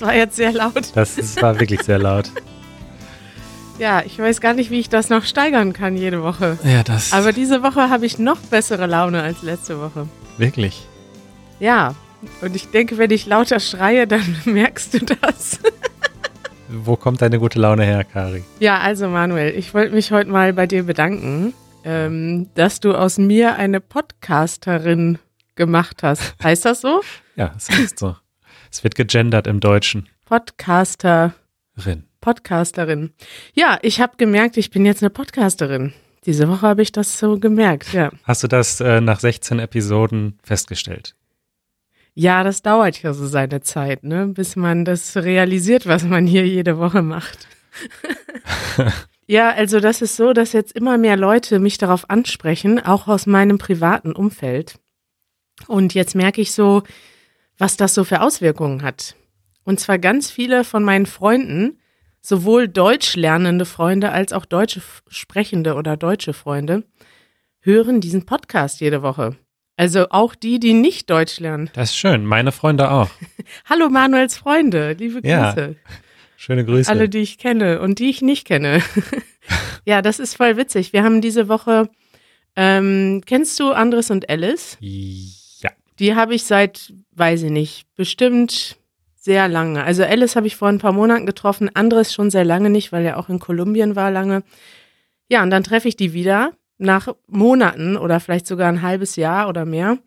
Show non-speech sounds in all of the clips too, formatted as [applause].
das war jetzt sehr laut. Das, das war wirklich sehr laut. [laughs] Ja, ich weiß gar nicht, wie ich das noch steigern kann jede Woche. Ja, das. Aber diese Woche habe ich noch bessere Laune als letzte Woche. Wirklich. Ja, und ich denke, wenn ich lauter schreie, dann [laughs] merkst du das. [laughs] Wo kommt deine gute Laune her, Kari? Ja, also Manuel, ich wollte mich heute mal bei dir bedanken, ähm, dass du aus mir eine Podcasterin gemacht hast. Heißt das so? Ja, es heißt so. Es wird gegendert im Deutschen. Podcasterin. Rin. Podcasterin. Ja, ich habe gemerkt, ich bin jetzt eine Podcasterin. Diese Woche habe ich das so gemerkt, ja. Hast du das äh, nach 16 Episoden festgestellt? Ja, das dauert ja so seine Zeit, ne, bis man das realisiert, was man hier jede Woche macht. [laughs] ja, also das ist so, dass jetzt immer mehr Leute mich darauf ansprechen, auch aus meinem privaten Umfeld. Und jetzt merke ich so, was das so für Auswirkungen hat. Und zwar ganz viele von meinen Freunden, sowohl deutsch lernende Freunde als auch deutsche sprechende oder deutsche Freunde, hören diesen Podcast jede Woche. Also auch die, die nicht Deutsch lernen. Das ist schön. Meine Freunde auch. [laughs] Hallo Manuels Freunde, liebe Grüße. Ja, schöne Grüße. Alle, die ich kenne und die ich nicht kenne. [laughs] ja, das ist voll witzig. Wir haben diese Woche, ähm, kennst du Andres und Alice? Ja. Die habe ich seit, weiß ich nicht, bestimmt sehr lange. Also Alice habe ich vor ein paar Monaten getroffen, Andres schon sehr lange nicht, weil er auch in Kolumbien war lange. Ja, und dann treffe ich die wieder nach Monaten oder vielleicht sogar ein halbes Jahr oder mehr.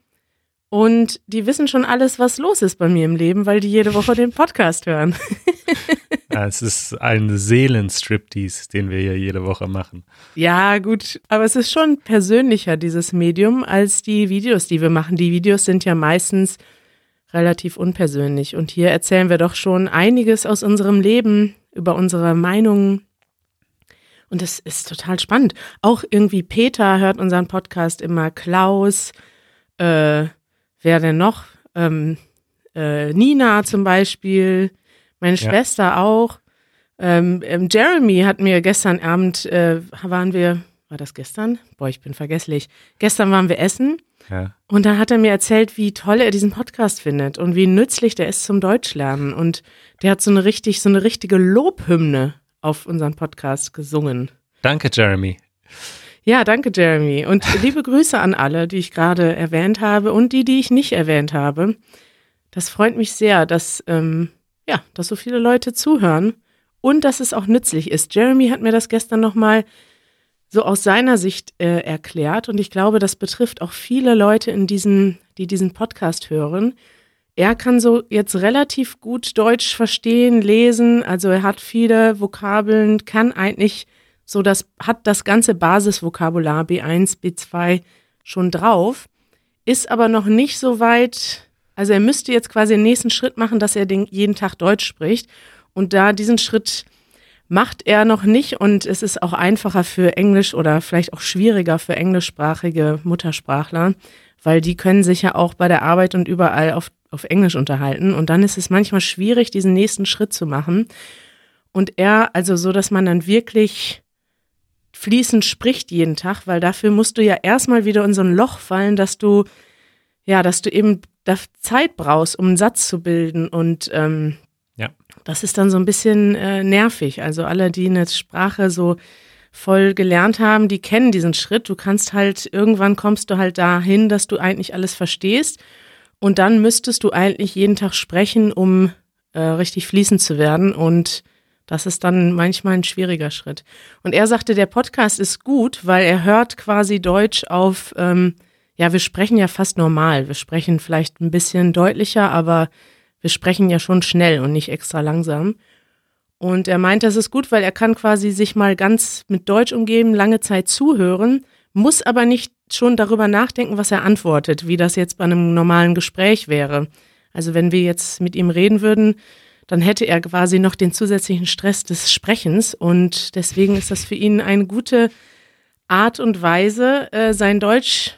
Und die wissen schon alles, was los ist bei mir im Leben, weil die jede Woche den Podcast hören. [laughs] es ist ein Seelenstriptease, den wir hier jede Woche machen. Ja, gut. Aber es ist schon persönlicher, dieses Medium, als die Videos, die wir machen. Die Videos sind ja meistens relativ unpersönlich. Und hier erzählen wir doch schon einiges aus unserem Leben, über unsere Meinungen, und das ist total spannend. Auch irgendwie Peter hört unseren Podcast immer, Klaus, äh, wer denn noch? Ähm, äh, Nina zum Beispiel, meine ja. Schwester auch. Ähm, ähm, Jeremy hat mir gestern Abend, äh, waren wir, war das gestern? Boah, ich bin vergesslich. Gestern waren wir essen. Ja. Und dann hat er mir erzählt, wie toll er diesen Podcast findet und wie nützlich der ist zum Deutschlernen. Und der hat so eine richtig, so eine richtige Lobhymne auf unseren Podcast gesungen. Danke, Jeremy. Ja, danke, Jeremy. Und [laughs] liebe Grüße an alle, die ich gerade erwähnt habe und die, die ich nicht erwähnt habe. Das freut mich sehr, dass, ähm, ja, dass so viele Leute zuhören und dass es auch nützlich ist. Jeremy hat mir das gestern nochmal so aus seiner Sicht äh, erklärt und ich glaube, das betrifft auch viele Leute in diesem, die diesen Podcast hören, er kann so jetzt relativ gut Deutsch verstehen, lesen, also er hat viele Vokabeln, kann eigentlich so das, hat das ganze Basisvokabular B1, B2 schon drauf, ist aber noch nicht so weit, also er müsste jetzt quasi den nächsten Schritt machen, dass er den, jeden Tag Deutsch spricht und da diesen Schritt macht er noch nicht und es ist auch einfacher für Englisch oder vielleicht auch schwieriger für englischsprachige Muttersprachler, weil die können sich ja auch bei der Arbeit und überall auf auf Englisch unterhalten. Und dann ist es manchmal schwierig, diesen nächsten Schritt zu machen. Und er, also so, dass man dann wirklich fließend spricht jeden Tag, weil dafür musst du ja erstmal wieder in so ein Loch fallen, dass du, ja, dass du eben Zeit brauchst, um einen Satz zu bilden. Und ähm, ja. das ist dann so ein bisschen äh, nervig. Also alle, die eine Sprache so voll gelernt haben, die kennen diesen Schritt. Du kannst halt, irgendwann kommst du halt dahin, dass du eigentlich alles verstehst. Und dann müsstest du eigentlich jeden Tag sprechen, um äh, richtig fließend zu werden. Und das ist dann manchmal ein schwieriger Schritt. Und er sagte, der Podcast ist gut, weil er hört quasi Deutsch auf, ähm, ja, wir sprechen ja fast normal. Wir sprechen vielleicht ein bisschen deutlicher, aber wir sprechen ja schon schnell und nicht extra langsam. Und er meint, das ist gut, weil er kann quasi sich mal ganz mit Deutsch umgeben, lange Zeit zuhören, muss aber nicht schon darüber nachdenken, was er antwortet, wie das jetzt bei einem normalen Gespräch wäre. Also wenn wir jetzt mit ihm reden würden, dann hätte er quasi noch den zusätzlichen Stress des Sprechens und deswegen ist das für ihn eine gute Art und Weise, äh, sein Deutsch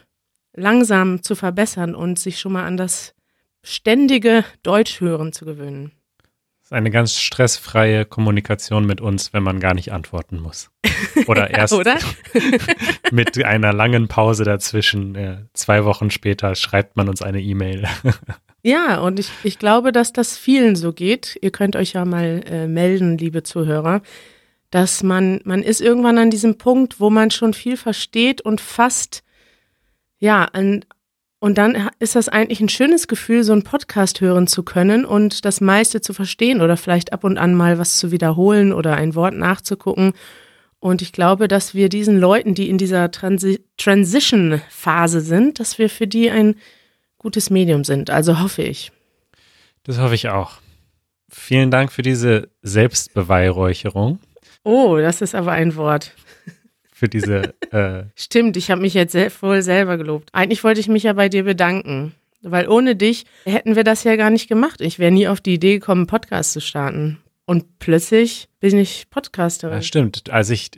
langsam zu verbessern und sich schon mal an das ständige Deutschhören zu gewöhnen. Das ist eine ganz stressfreie Kommunikation mit uns, wenn man gar nicht antworten muss. [laughs] Oder erst Oder? [laughs] mit einer langen Pause dazwischen. Äh, zwei Wochen später schreibt man uns eine E-Mail. [laughs] Ja, und ich, ich glaube, dass das vielen so geht. Ihr könnt euch ja mal äh, melden, liebe Zuhörer, dass man, man ist irgendwann an diesem Punkt, wo man schon viel versteht und fast, ja, an, und dann ist das eigentlich ein schönes Gefühl, so einen Podcast hören zu können und das meiste zu verstehen oder vielleicht ab und an mal was zu wiederholen oder ein Wort nachzugucken. Und ich glaube, dass wir diesen Leuten, die in dieser Transi Transition-Phase sind, dass wir für die ein gutes Medium sind. Also hoffe ich. Das hoffe ich auch. Vielen Dank für diese Selbstbeweihräucherung. Oh, das ist aber ein Wort. Für diese. [laughs] Äh Stimmt, ich habe mich jetzt voll selber gelobt. Eigentlich wollte ich mich ja bei dir bedanken, weil ohne dich hätten wir das ja gar nicht gemacht. Ich wäre nie auf die Idee gekommen, einen Podcast zu starten. Und plötzlich bin ich Podcasterin. Ja, stimmt. Als ich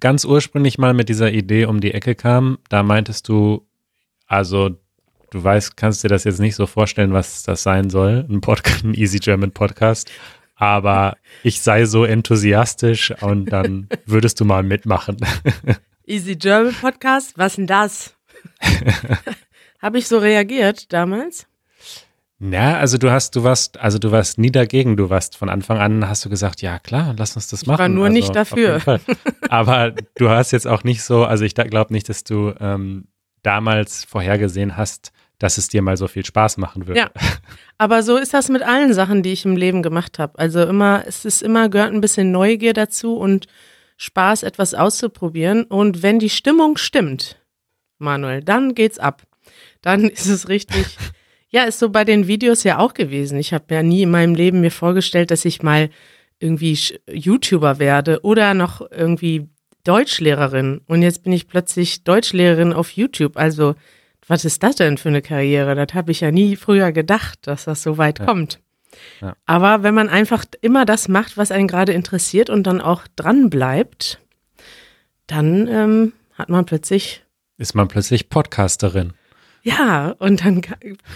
ganz ursprünglich mal mit dieser Idee um die Ecke kam, da meintest du, also du weißt, kannst dir das jetzt nicht so vorstellen, was das sein soll, ein, Podcast, ein Easy German Podcast aber ich sei so enthusiastisch und dann würdest du mal mitmachen. [laughs] Easy German Podcast, was denn das? [laughs] Habe ich so reagiert damals? Na, also du hast, du warst, also du warst nie dagegen. Du warst von Anfang an, hast du gesagt, ja klar, lass uns das machen. Ich war nur also, nicht dafür. Aber du hast jetzt auch nicht so, also ich glaube nicht, dass du ähm, damals vorhergesehen hast, dass es dir mal so viel Spaß machen würde. Ja, aber so ist das mit allen Sachen, die ich im Leben gemacht habe. Also immer, es ist immer, gehört ein bisschen Neugier dazu und Spaß, etwas auszuprobieren. Und wenn die Stimmung stimmt, Manuel, dann geht's ab. Dann [laughs] ist es richtig. ja, ist so bei den Videos ja auch gewesen. Ich habe ja nie in meinem Leben mir vorgestellt, dass ich mal irgendwie YouTuber werde oder noch irgendwie Deutschlehrerin. Und jetzt bin ich plötzlich Deutschlehrerin auf YouTube. Also was ist das denn für eine Karriere? Das habe ich ja nie früher gedacht, dass das so weit ja. kommt. Ja. Aber wenn man einfach immer das macht, was einen gerade interessiert und dann auch dran bleibt, dann ähm, hat man plötzlich. Ist man plötzlich Podcasterin. Ja, und dann,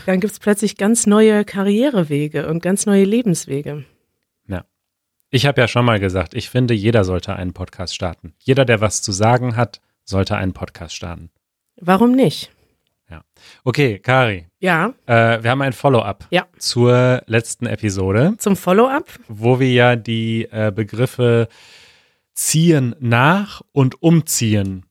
dann gibt es plötzlich ganz neue Karrierewege und ganz neue Lebenswege. Ja. Ich habe ja schon mal gesagt, ich finde, jeder sollte einen Podcast starten. Jeder, der was zu sagen hat, sollte einen Podcast starten. Warum nicht? Ja. Okay, Kari. Ja. Äh, wir haben ein Follow-up ja. zur letzten Episode. Zum Follow-up? Wo wir ja die äh, Begriffe ziehen nach und umziehen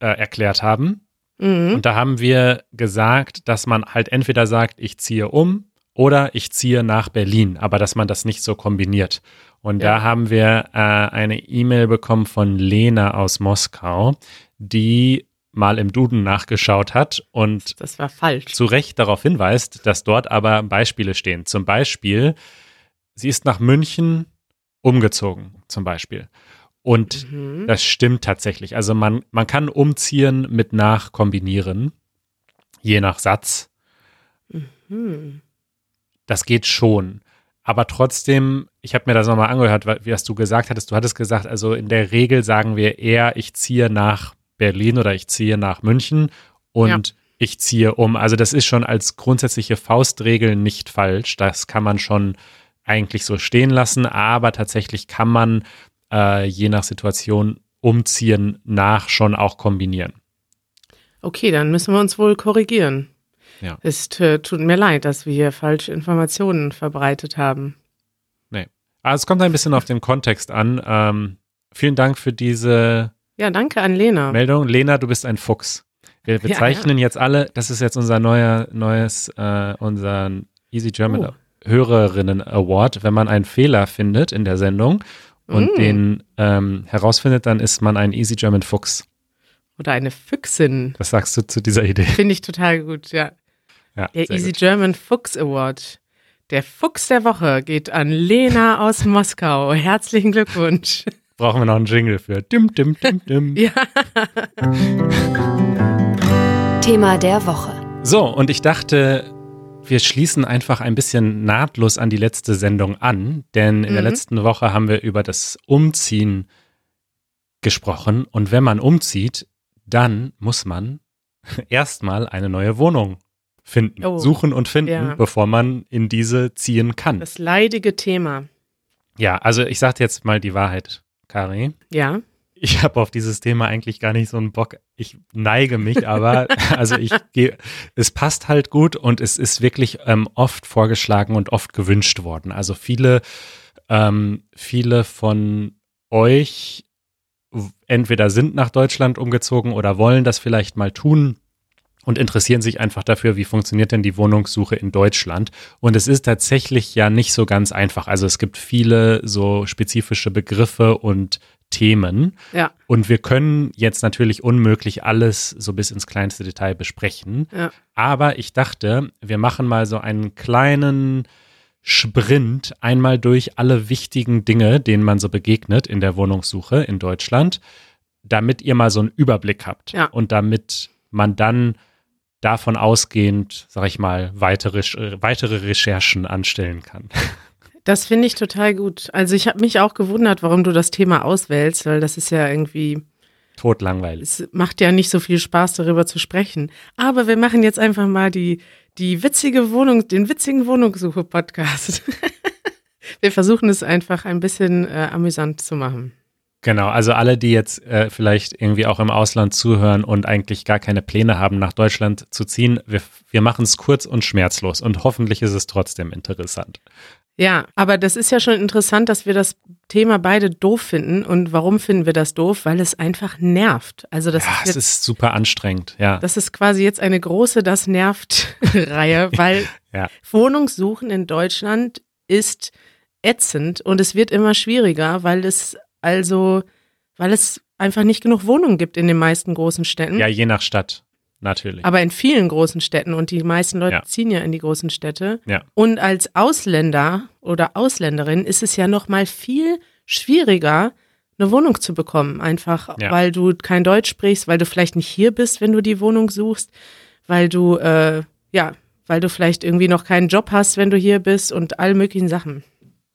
äh, erklärt haben. Mhm. Und da haben wir gesagt, dass man halt entweder sagt, ich ziehe um oder ich ziehe nach Berlin, aber dass man das nicht so kombiniert. Und ja. da haben wir äh, eine E-Mail bekommen von Lena aus Moskau, die mal im Duden nachgeschaut hat und das war falsch. zu Recht darauf hinweist, dass dort aber Beispiele stehen. Zum Beispiel, sie ist nach München umgezogen, zum Beispiel. Und mhm. das stimmt tatsächlich. Also man, man kann umziehen mit nach kombinieren, je nach Satz. Mhm. Das geht schon. Aber trotzdem, ich habe mir das nochmal angehört, wie hast du gesagt hattest. Du hattest gesagt, also in der Regel sagen wir eher, ich ziehe nach Berlin oder ich ziehe nach München und ja. ich ziehe um. Also das ist schon als grundsätzliche Faustregel nicht falsch. Das kann man schon eigentlich so stehen lassen, aber tatsächlich kann man äh, je nach Situation umziehen nach schon auch kombinieren. Okay, dann müssen wir uns wohl korrigieren. Ja. Es äh, tut mir leid, dass wir hier falsche Informationen verbreitet haben. Nee. Also es kommt ein bisschen auf den Kontext an. Ähm, vielen Dank für diese ja, danke an Lena. Meldung. Lena, du bist ein Fuchs. Wir [laughs] bezeichnen ja, ja. jetzt alle, das ist jetzt unser neuer, neues, äh, unser Easy German oh. Hörerinnen Award. Wenn man einen Fehler findet in der Sendung und mm. den ähm, herausfindet, dann ist man ein Easy German Fuchs. Oder eine Füchsin. Was sagst du zu dieser Idee? Finde ich total gut, ja. ja der Easy gut. German Fuchs Award. Der Fuchs der Woche geht an Lena aus Moskau. Herzlichen Glückwunsch [laughs] brauchen wir noch einen Jingle für. Dim, dim, dim, dim. [laughs] ja. Thema der Woche. So, und ich dachte, wir schließen einfach ein bisschen nahtlos an die letzte Sendung an, denn in mhm. der letzten Woche haben wir über das Umziehen gesprochen. Und wenn man umzieht, dann muss man [laughs] erstmal eine neue Wohnung finden, oh, suchen und finden, ja. bevor man in diese ziehen kann. Das leidige Thema. Ja, also ich sage jetzt mal die Wahrheit. Kari. Ja. ich habe auf dieses Thema eigentlich gar nicht so einen Bock. Ich neige mich, aber [laughs] also ich gehe, es passt halt gut und es ist wirklich ähm, oft vorgeschlagen und oft gewünscht worden. Also viele, ähm, viele von euch entweder sind nach Deutschland umgezogen oder wollen das vielleicht mal tun und interessieren sich einfach dafür, wie funktioniert denn die Wohnungssuche in Deutschland. Und es ist tatsächlich ja nicht so ganz einfach. Also es gibt viele so spezifische Begriffe und Themen. Ja. Und wir können jetzt natürlich unmöglich alles so bis ins kleinste Detail besprechen. Ja. Aber ich dachte, wir machen mal so einen kleinen Sprint einmal durch alle wichtigen Dinge, denen man so begegnet in der Wohnungssuche in Deutschland, damit ihr mal so einen Überblick habt. Ja. Und damit man dann davon ausgehend, sag ich mal, weitere, weitere Recherchen anstellen kann. Das finde ich total gut. Also ich habe mich auch gewundert, warum du das Thema auswählst, weil das ist ja irgendwie, Totlangweilig. es macht ja nicht so viel Spaß, darüber zu sprechen. Aber wir machen jetzt einfach mal die, die witzige Wohnung, den witzigen Wohnungssuche-Podcast. [laughs] wir versuchen es einfach ein bisschen äh, amüsant zu machen. Genau, also alle, die jetzt äh, vielleicht irgendwie auch im Ausland zuhören und eigentlich gar keine Pläne haben, nach Deutschland zu ziehen, wir, wir machen es kurz und schmerzlos und hoffentlich ist es trotzdem interessant. Ja, aber das ist ja schon interessant, dass wir das Thema beide doof finden. Und warum finden wir das doof? Weil es einfach nervt. Also das ja, ist es jetzt, ist super anstrengend, ja. das ist quasi jetzt eine große Das nervt-Reihe, [laughs] weil Ja. Wohnungssuchen in Deutschland ist ätzend und es wird immer schwieriger, weil es also, weil es einfach nicht genug Wohnungen gibt in den meisten großen Städten. Ja, je nach Stadt, natürlich. Aber in vielen großen Städten und die meisten Leute Ja. ziehen ja in die großen Städte. Ja. Und als Ausländer oder Ausländerin ist es ja noch mal viel schwieriger, eine Wohnung zu bekommen. Einfach, Ja. weil du kein Deutsch sprichst, weil du vielleicht nicht hier bist, wenn du die Wohnung suchst, weil du, äh, ja, weil du vielleicht irgendwie noch keinen Job hast, wenn du hier bist und all möglichen Sachen.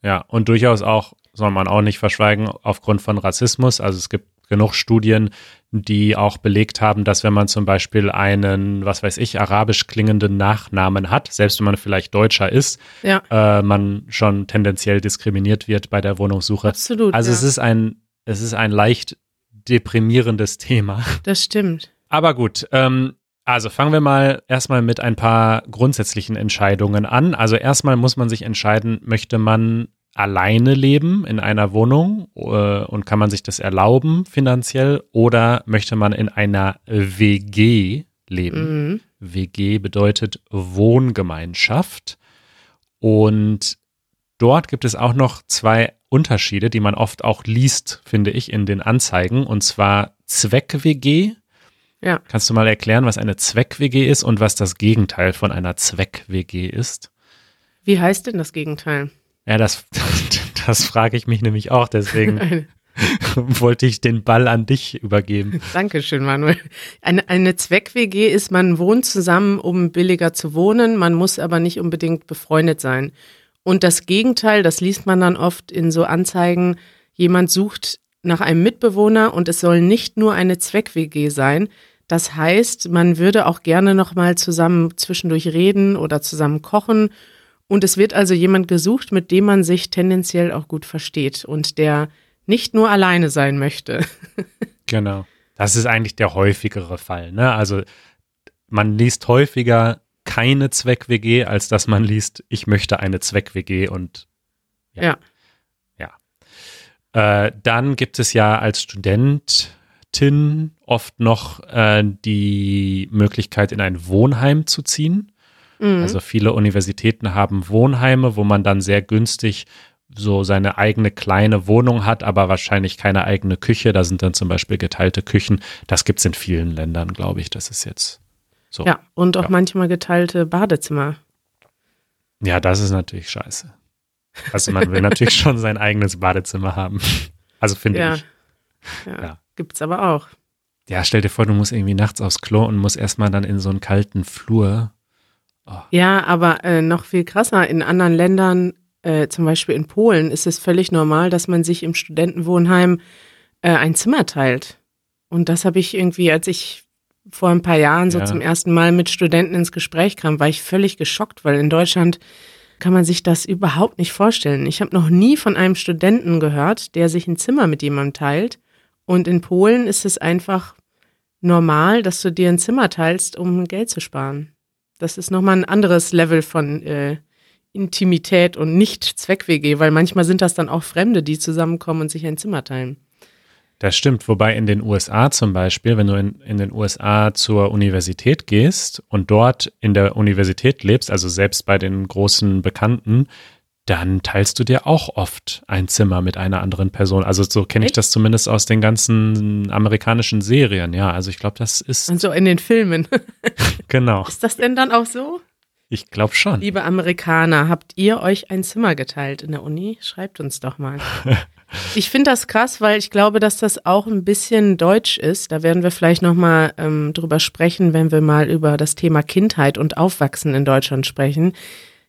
Ja, und durchaus auch, soll man auch nicht verschweigen, aufgrund von Rassismus. Also es gibt genug Studien, die auch belegt haben, dass wenn man zum Beispiel einen, was weiß ich, arabisch klingenden Nachnamen hat, selbst wenn man vielleicht Deutscher ist, Ja, äh, man schon tendenziell diskriminiert wird bei der Wohnungssuche. absolut. Also ja. es ist ein, es ist ein leicht deprimierendes Thema. das stimmt. Aber gut, ähm, also fangen wir mal erstmal mit ein paar grundsätzlichen Entscheidungen an. Also erstmal muss man sich entscheiden, möchte man alleine leben in einer Wohnung äh, und kann man sich das erlauben finanziell oder möchte man in einer WG leben? Mhm. WG bedeutet Wohngemeinschaft. Und dort gibt es auch noch zwei Unterschiede, die man oft auch liest, finde ich, in den Anzeigen. Und zwar Zweck-WG. Ja. Kannst du mal erklären, was eine Zweck-WG ist und was das Gegenteil von einer Zweck-WG ist? Wie heißt denn das Gegenteil? Ja, das, [laughs] das frage ich mich nämlich auch. Deswegen [laughs] wollte ich den Ball an dich übergeben. Dankeschön, Manuel. Eine, eine Zweck-WG ist, man wohnt zusammen, um billiger zu wohnen, man muss aber nicht unbedingt befreundet sein. Und das Gegenteil, das liest man dann oft in so Anzeigen, jemand sucht nach einem Mitbewohner und es soll nicht nur eine Zweck-WG sein. Das heißt, man würde auch gerne noch mal zusammen zwischendurch reden oder zusammen kochen. Und es wird also jemand gesucht, mit dem man sich tendenziell auch gut versteht und der nicht nur alleine sein möchte. [laughs] Genau. Das ist eigentlich der häufigere Fall. Ne? Also man liest häufiger keine Zweck-WG, als dass man liest, ich möchte eine Zweck-WG und Ja. ja. Äh, dann gibt es ja als Studentin oft noch äh, die Möglichkeit, in ein Wohnheim zu ziehen. Mhm. Also viele Universitäten haben Wohnheime, wo man dann sehr günstig so seine eigene kleine Wohnung hat, aber wahrscheinlich keine eigene Küche. Da sind dann zum Beispiel geteilte Küchen. Das gibt es in vielen Ländern, glaube ich. Das ist jetzt so. Ja, und auch Ja. manchmal geteilte Badezimmer. Ja, das ist natürlich scheiße. Also man will natürlich [laughs] schon sein eigenes Badezimmer haben. Also finde Ja. ich. Ja, Ja. gibt's aber auch. Ja, stell dir vor, du musst irgendwie nachts aufs Klo und musst erstmal dann in so einen kalten Flur. Ja, aber äh, noch viel krasser, in anderen Ländern, äh, zum Beispiel in Polen, ist es völlig normal, dass man sich im Studentenwohnheim äh, ein Zimmer teilt. Und das habe ich irgendwie, als ich vor ein paar Jahren so Ja. zum ersten Mal mit Studenten ins Gespräch kam, war ich völlig geschockt, weil in Deutschland kann man sich das überhaupt nicht vorstellen. Ich habe noch nie von einem Studenten gehört, der sich ein Zimmer mit jemandem teilt Und in Polen ist es einfach normal, dass du dir ein Zimmer teilst, um Geld zu sparen. Das ist nochmal ein anderes Level von äh, Intimität und nicht Zweck-WG, weil manchmal sind das dann auch Fremde, die zusammenkommen und sich ein Zimmer teilen. Das stimmt, wobei in den USA zum Beispiel, wenn du in, in den USA zur Universität gehst und dort in der Universität lebst, also selbst bei den großen Bekannten, dann teilst du dir auch oft ein Zimmer mit einer anderen Person. Also so kenne ich das zumindest aus den ganzen amerikanischen Serien. Ja, also ich glaube, das ist. Und so in den Filmen. [laughs] [laughs] genau. Ist das denn dann auch so? Ich glaube schon. Liebe Amerikaner, habt ihr euch ein Zimmer geteilt in der Uni? Schreibt uns doch mal. [laughs] Ich finde das krass, weil ich glaube, dass das auch ein bisschen deutsch ist. Da werden wir vielleicht nochmal ähm, drüber sprechen, wenn wir mal über das Thema Kindheit und Aufwachsen in Deutschland sprechen.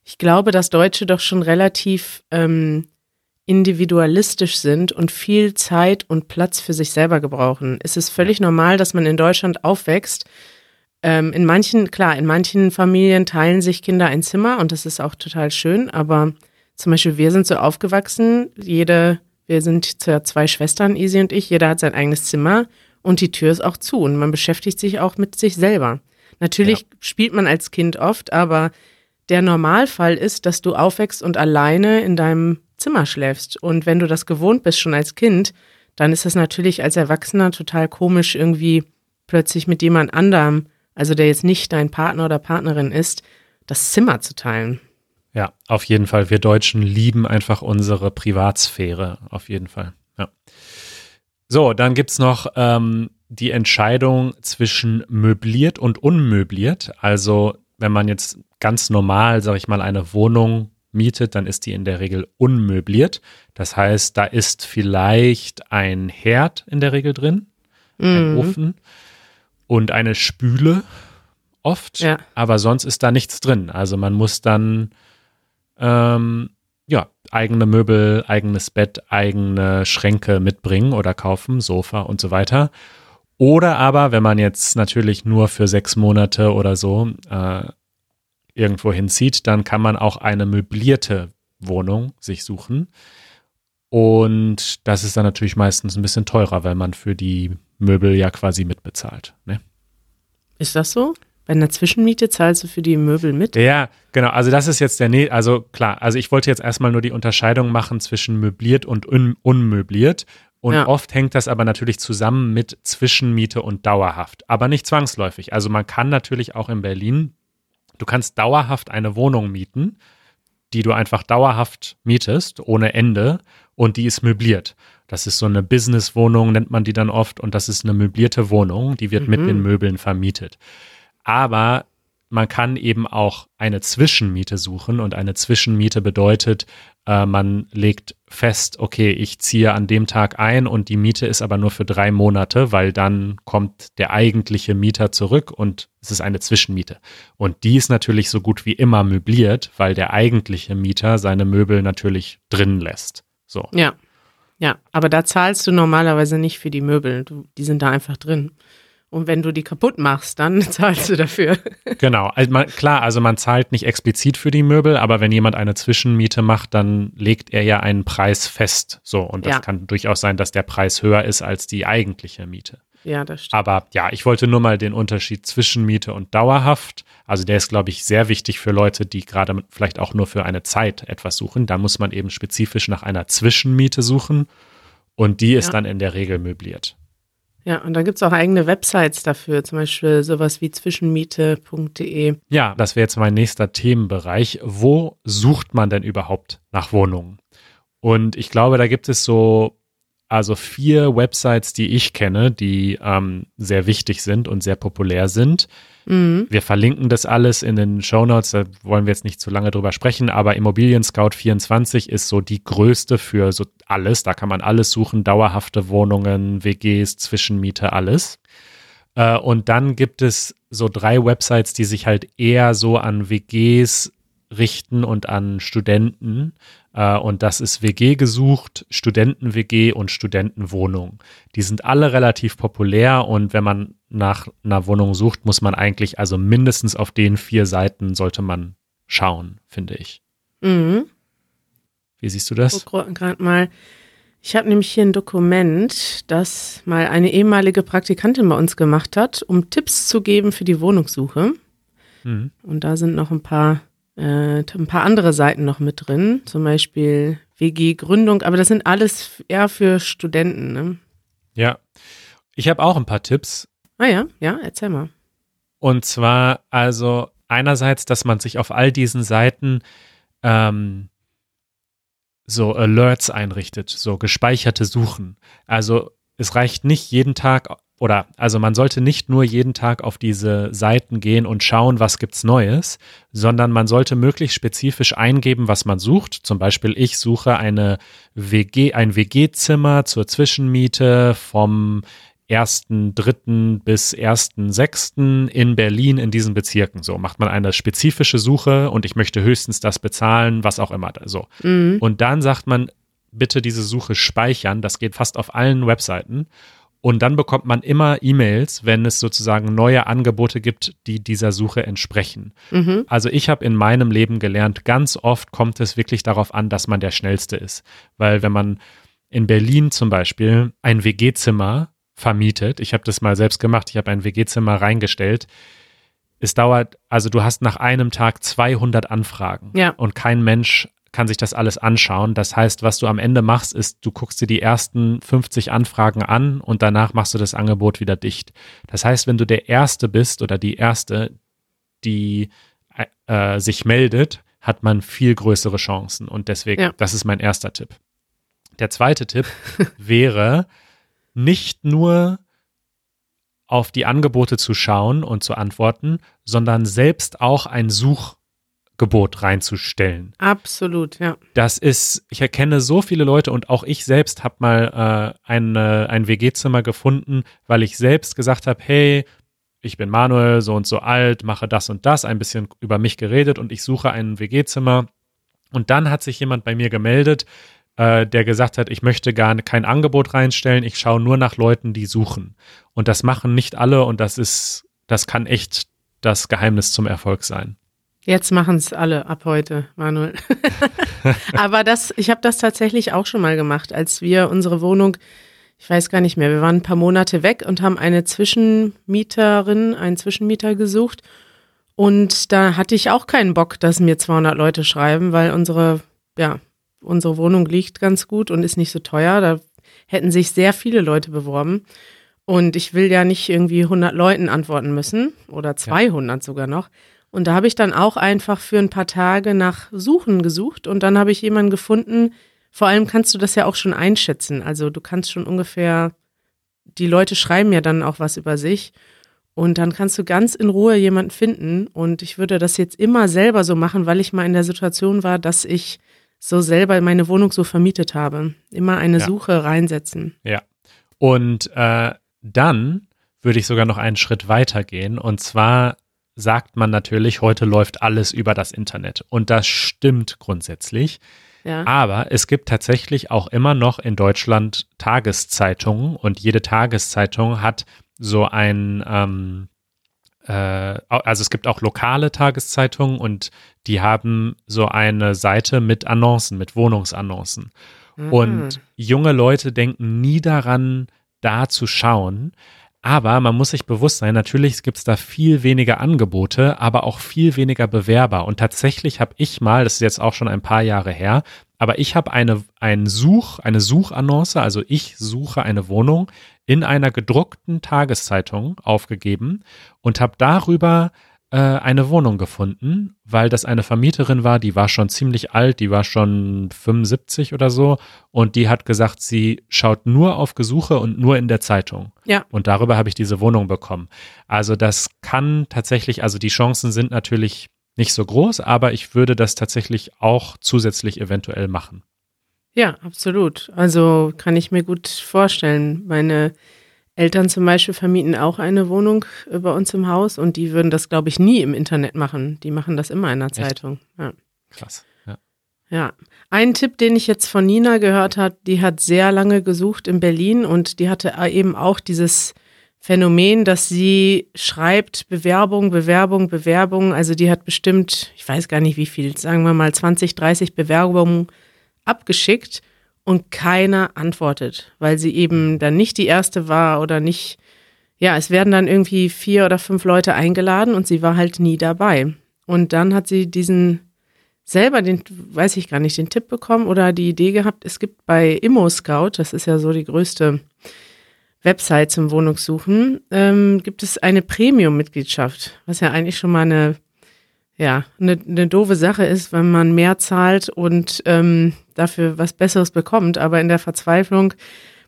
Ich glaube, dass Deutsche doch schon relativ ähm, individualistisch sind und viel Zeit und Platz für sich selber gebrauchen. Es ist völlig normal, dass man in Deutschland aufwächst. Ähm, in manchen, klar, in manchen Familien teilen sich Kinder ein Zimmer und das ist auch total schön, aber zum Beispiel wir sind so aufgewachsen, jede wir sind zwei Schwestern, Isi und ich. Jeder hat sein eigenes Zimmer und die Tür ist auch zu und man beschäftigt sich auch mit sich selber. Natürlich ja. spielt man als Kind oft, aber der Normalfall ist, dass du aufwächst und alleine in deinem Zimmer schläfst. Und wenn du das gewohnt bist schon als Kind, dann ist es natürlich als Erwachsener total komisch, irgendwie plötzlich mit jemand anderem, also der jetzt nicht dein Partner oder Partnerin ist, das Zimmer zu teilen. Ja, auf jeden Fall. Wir Deutschen lieben einfach unsere Privatsphäre. Auf jeden Fall. Ja. So, dann gibt's noch ähm, die Entscheidung zwischen möbliert und unmöbliert. Also, wenn man jetzt ganz normal, sag ich mal, eine Wohnung mietet, dann ist die in der Regel unmöbliert. Das heißt, da ist vielleicht ein Herd in der Regel drin, mhm. ein Ofen und eine Spüle oft, ja. aber sonst ist da nichts drin. Also man muss dann ähm, ja, eigene Möbel, eigenes Bett, eigene Schränke mitbringen oder kaufen, Sofa und so weiter. Oder aber, wenn man jetzt natürlich nur für sechs Monate oder so äh, irgendwo hinzieht, dann kann man auch eine möblierte Wohnung sich suchen. Und das ist dann natürlich meistens ein bisschen teurer, weil man für die Möbel ja quasi mitbezahlt. Ne? Ist das so? Bei einer Zwischenmiete zahlst du für die Möbel mit? Ja, genau. Also das ist jetzt der, ne also klar, also ich wollte jetzt erstmal nur die Unterscheidung machen zwischen möbliert und un unmöbliert. Und ja. oft hängt das aber natürlich zusammen mit Zwischenmiete und dauerhaft, aber nicht zwangsläufig. Also man kann natürlich auch in Berlin, du kannst dauerhaft eine Wohnung mieten, die du einfach dauerhaft mietest, ohne Ende, und die ist möbliert. Das ist so eine Businesswohnung, nennt man die dann oft, und das ist eine möblierte Wohnung, die wird mhm. mit den Möbeln vermietet aber man kann eben auch eine Zwischenmiete suchen und eine Zwischenmiete bedeutet, äh, man legt fest, okay, ich ziehe an dem Tag ein und die Miete ist aber nur für drei Monate, weil dann kommt der eigentliche Mieter zurück und es ist eine Zwischenmiete. Und die ist natürlich so gut wie immer möbliert, weil der eigentliche Mieter seine Möbel natürlich drin lässt. So. Ja. Ja, aber da zahlst du normalerweise nicht für die Möbel. Du, die sind da einfach drin. Und wenn du die kaputt machst, dann [laughs] zahlst du dafür. Genau, also man, klar, also man zahlt nicht explizit für die Möbel, aber wenn jemand eine Zwischenmiete macht, dann legt er ja einen Preis fest. So, und das ja. kann durchaus sein, dass der Preis höher ist als die eigentliche Miete. Ja, das stimmt. Aber ja, ich wollte nur mal den Unterschied zwischen Miete und dauerhaft. Also der ist, glaube ich, sehr wichtig für Leute, die gerade vielleicht auch nur für eine Zeit etwas suchen. Da muss man eben spezifisch nach einer Zwischenmiete suchen. Und die ist ja. dann in der Regel möbliert. Ja, und da gibt es auch eigene Websites dafür, zum Beispiel sowas wie zwischenmiete.de. Ja, das wäre jetzt mein nächster Themenbereich. Wo sucht man denn überhaupt nach Wohnungen? Und ich glaube, da gibt es so also vier Websites, die ich kenne, die ähm, sehr wichtig sind und sehr populär sind. Mhm. Wir verlinken das alles in den Show Notes, da wollen wir jetzt nicht zu lange drüber sprechen, aber Immobilien Scout 24 ist so die größte für so alles. Da kann man alles suchen, dauerhafte Wohnungen, WGs, Zwischenmiete, alles. Äh, und dann gibt es so drei Websites, die sich halt eher so an WGs richten und an Studenten. Äh, und das ist WG gesucht, Studenten-WG und Studentenwohnung. Die sind alle relativ populär und wenn man nach einer Wohnung sucht, muss man eigentlich, also mindestens auf den vier Seiten sollte man schauen, finde ich. Mhm. Wie siehst du das? Gerade mal. Ich habe nämlich hier ein Dokument, das mal eine ehemalige Praktikantin bei uns gemacht hat, um Tipps zu geben für die Wohnungssuche. Mhm. Und da sind noch ein paar, äh, ein paar andere Seiten noch mit drin, zum Beispiel WG-Gründung, aber das sind alles eher für Studenten. Ne? Ja, ich habe auch ein paar Tipps. Ah ja, ja, erzähl mal. Und zwar also einerseits, dass man sich auf all diesen Seiten ähm, so Alerts einrichtet, so gespeicherte Suchen. Also es reicht nicht jeden Tag oder also man sollte nicht nur jeden Tag auf diese Seiten gehen und schauen, was gibt's Neues, sondern man sollte möglichst spezifisch eingeben, was man sucht. Zum Beispiel, ich suche eine WG, ein WG-Zimmer zur Zwischenmiete vom 1.3. bis 1.6. in Berlin in diesen Bezirken. So macht man eine spezifische Suche und ich möchte höchstens das bezahlen, was auch immer. So. Mhm. Und dann sagt man, bitte diese Suche speichern. Das geht fast auf allen Webseiten. Und dann bekommt man immer E-Mails, wenn es sozusagen neue Angebote gibt, die dieser Suche entsprechen. Mhm. Also ich habe in meinem Leben gelernt, ganz oft kommt es wirklich darauf an, dass man der Schnellste ist. Weil wenn man in Berlin zum Beispiel ein WG-Zimmer vermietet. Ich habe das mal selbst gemacht. Ich habe ein WG-Zimmer reingestellt. Es dauert, also du hast nach einem Tag 200 Anfragen ja. und kein Mensch kann sich das alles anschauen. Das heißt, was du am Ende machst, ist, du guckst dir die ersten 50 Anfragen an und danach machst du das Angebot wieder dicht. Das heißt, wenn du der Erste bist oder die Erste, die äh, sich meldet, hat man viel größere Chancen. Und deswegen, ja. das ist mein erster Tipp. Der zweite Tipp [laughs] wäre, nicht nur auf die Angebote zu schauen und zu antworten, sondern selbst auch ein Suchgebot reinzustellen. Absolut, ja. Das ist, ich erkenne so viele Leute und auch ich selbst habe mal äh, ein, ein WG-Zimmer gefunden, weil ich selbst gesagt habe, hey, ich bin Manuel, so und so alt, mache das und das, ein bisschen über mich geredet und ich suche ein WG-Zimmer. Und dann hat sich jemand bei mir gemeldet, äh, der gesagt hat, ich möchte gar kein Angebot reinstellen, ich schaue nur nach Leuten, die suchen. Und das machen nicht alle und das ist, das kann echt das Geheimnis zum Erfolg sein. Jetzt machen es alle ab heute, Manuel. [laughs] Aber das, ich habe das tatsächlich auch schon mal gemacht, als wir unsere Wohnung, ich weiß gar nicht mehr, wir waren ein paar Monate weg und haben eine Zwischenmieterin, einen Zwischenmieter gesucht. Und da hatte ich auch keinen Bock, dass mir 200 Leute schreiben, weil unsere, ja, unsere Wohnung liegt ganz gut und ist nicht so teuer. Da hätten sich sehr viele Leute beworben. Und ich will ja nicht irgendwie 100 Leuten antworten müssen oder 200 ja. sogar noch. Und da habe ich dann auch einfach für ein paar Tage nach Suchen gesucht und dann habe ich jemanden gefunden. Vor allem kannst du das ja auch schon einschätzen. Also du kannst schon ungefähr, die Leute schreiben ja dann auch was über sich und dann kannst du ganz in Ruhe jemanden finden. Und ich würde das jetzt immer selber so machen, weil ich mal in der Situation war, dass ich so selber meine Wohnung so vermietet habe. Immer eine ja. Suche reinsetzen. Ja. Und äh, dann würde ich sogar noch einen Schritt weiter gehen. Und zwar sagt man natürlich, heute läuft alles über das Internet. Und das stimmt grundsätzlich. Ja. Aber es gibt tatsächlich auch immer noch in Deutschland Tageszeitungen und jede Tageszeitung hat so ein, ähm, äh, also es gibt auch lokale Tageszeitungen und die haben so eine Seite mit Annoncen, mit Wohnungsannoncen. Mhm. Und junge Leute denken nie daran, da zu schauen. Aber man muss sich bewusst sein, natürlich gibt es da viel weniger Angebote, aber auch viel weniger Bewerber. Und tatsächlich habe ich mal, das ist jetzt auch schon ein paar Jahre her, aber ich habe eine, ein Such, eine Suchannonce, also ich suche eine Wohnung in einer gedruckten Tageszeitung aufgegeben und habe darüber äh, eine Wohnung gefunden, weil das eine Vermieterin war, die war schon ziemlich alt, die war schon 75 oder so und die hat gesagt, sie schaut nur auf Gesuche und nur in der Zeitung. Ja. Und darüber habe ich diese Wohnung bekommen. Also das kann tatsächlich, also die Chancen sind natürlich nicht so groß, aber ich würde das tatsächlich auch zusätzlich eventuell machen. Ja, absolut. Also kann ich mir gut vorstellen. Meine Eltern zum Beispiel vermieten auch eine Wohnung äh, bei uns im Haus und die würden das, glaube ich, nie im Internet machen. Die machen das immer in der Zeitung. Ja. Krass. Ja. ja. Ein Tipp, den ich jetzt von Nina gehört habe, die hat sehr lange gesucht in Berlin und die hatte eben auch dieses Phänomen, dass sie schreibt Bewerbung, Bewerbung, Bewerbung. Also die hat bestimmt, ich weiß gar nicht wie viel, sagen wir mal 20, 30 Bewerbungen abgeschickt und keiner antwortet, weil sie eben dann nicht die erste war oder nicht. Ja, es werden dann irgendwie vier oder fünf Leute eingeladen und sie war halt nie dabei. Und dann hat sie diesen selber den, weiß ich gar nicht, den Tipp bekommen oder die Idee gehabt, es gibt bei Immo Scout, das ist ja so die größte Website zum Wohnungssuchen, ähm, gibt es eine Premium-Mitgliedschaft, was ja eigentlich schon mal eine, ja, eine, eine doofe Sache ist, wenn man mehr zahlt und ähm, dafür was Besseres bekommt. Aber in der Verzweiflung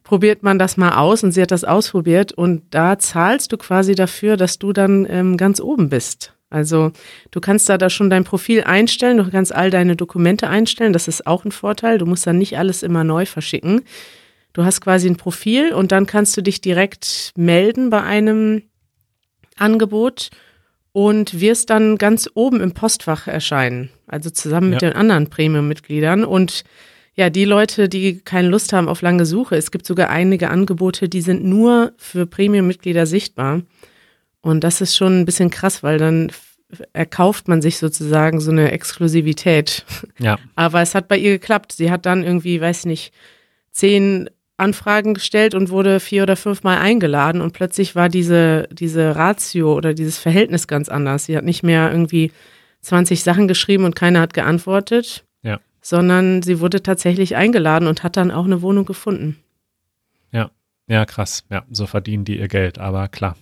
probiert man das mal aus und sie hat das ausprobiert und da zahlst du quasi dafür, dass du dann ähm, ganz oben bist. Also du kannst da, da schon dein Profil einstellen, du kannst all deine Dokumente einstellen, das ist auch ein Vorteil. Du musst dann nicht alles immer neu verschicken. Du hast quasi ein Profil und dann kannst du dich direkt melden bei einem Angebot und wirst dann ganz oben im Postfach erscheinen, also zusammen mit Ja. den anderen Premium-Mitgliedern und ja, die Leute, die keine Lust haben auf lange Suche, es gibt sogar einige Angebote, die sind nur für Premium-Mitglieder sichtbar. Und das ist schon ein bisschen krass, weil dann erkauft man sich sozusagen so eine Exklusivität. Ja, [laughs] Aber es hat bei ihr geklappt. Sie hat dann irgendwie, weiß nicht, zehn Anfragen gestellt und wurde vier oder fünfmal eingeladen und plötzlich war diese, diese Ratio oder dieses Verhältnis ganz anders. Sie hat nicht mehr irgendwie 20 Sachen geschrieben und keiner hat geantwortet, Ja. sondern sie wurde tatsächlich eingeladen und hat dann auch eine Wohnung gefunden. ja, krass. Ja, so verdienen die ihr Geld, aber klar.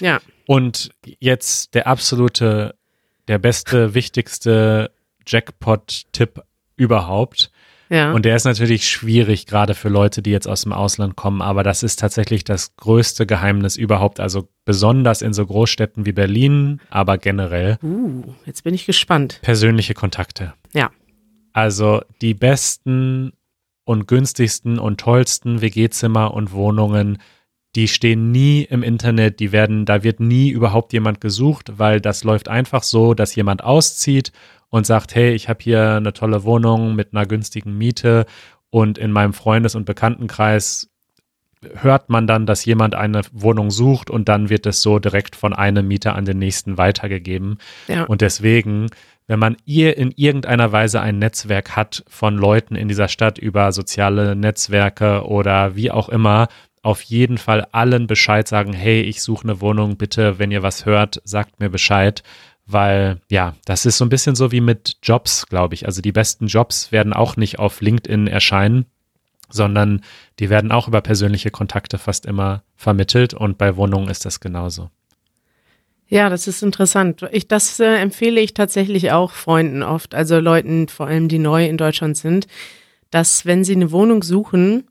Ja. Und jetzt der absolute, der beste, wichtigste Jackpot-Tipp überhaupt. Ja. Und der ist natürlich schwierig, gerade für Leute, die jetzt aus dem Ausland kommen, aber das ist tatsächlich das größte Geheimnis überhaupt. Also besonders in so Großstädten wie Berlin, aber generell uh, jetzt bin ich gespannt. persönliche Kontakte. Ja. Also die besten und günstigsten und tollsten WG-Zimmer und Wohnungen, die stehen nie im Internet, die werden, da wird nie überhaupt jemand gesucht, weil das läuft einfach so, dass jemand auszieht und sagt, hey, ich habe hier eine tolle Wohnung mit einer günstigen Miete und in meinem Freundes- und Bekanntenkreis hört man dann, dass jemand eine Wohnung sucht und dann wird es so direkt von einem Mieter an den nächsten weitergegeben. Ja. Und deswegen, wenn man ihr in irgendeiner Weise ein Netzwerk hat von Leuten in dieser Stadt über soziale Netzwerke oder wie auch immer, auf jeden Fall allen Bescheid sagen, hey, ich suche eine Wohnung, bitte, wenn ihr was hört, sagt mir Bescheid, weil ja, das ist so ein bisschen so wie mit Jobs, glaube ich. Also die besten Jobs werden auch nicht auf LinkedIn erscheinen, sondern die werden auch über persönliche Kontakte fast immer vermittelt und bei Wohnungen ist das genauso. Ja, das ist interessant. Ich, das äh, empfehle ich tatsächlich auch Freunden oft, also Leuten, vor allem die neu in Deutschland sind, dass wenn sie eine Wohnung suchen,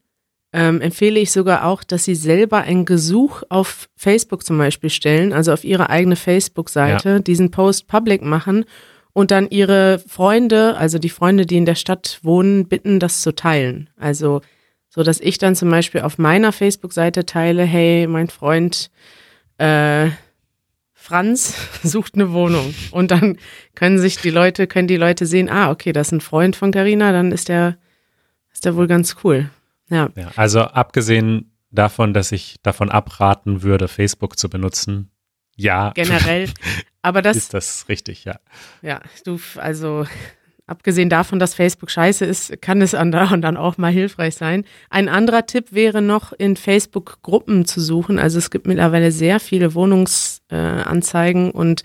ähm, empfehle ich sogar auch, dass sie selber ein Gesuch auf Facebook zum Beispiel stellen, also auf ihre eigene Facebook-Seite, diesen Post public machen und dann ihre Freunde, also die Freunde, die in der Stadt wohnen, bitten, das zu teilen. Also so, dass ich dann zum Beispiel auf meiner Facebook-Seite teile, hey, mein Freund äh, Franz [laughs] sucht eine Wohnung und dann können sich die Leute, können die Leute sehen, ah, okay, das ist ein Freund von Carina, dann ist der, ist der wohl ganz cool. Ja, Ja, also abgesehen davon, dass ich davon abraten würde, Facebook zu benutzen, ja, generell. Aber [laughs] das, ist das richtig, ja. ja, du, also abgesehen davon, dass Facebook scheiße ist, kann es anderen dann auch mal hilfreich sein. Ein anderer Tipp wäre noch, in Facebook Gruppen zu suchen. Also es gibt mittlerweile sehr viele Wohnungsanzeigen äh, und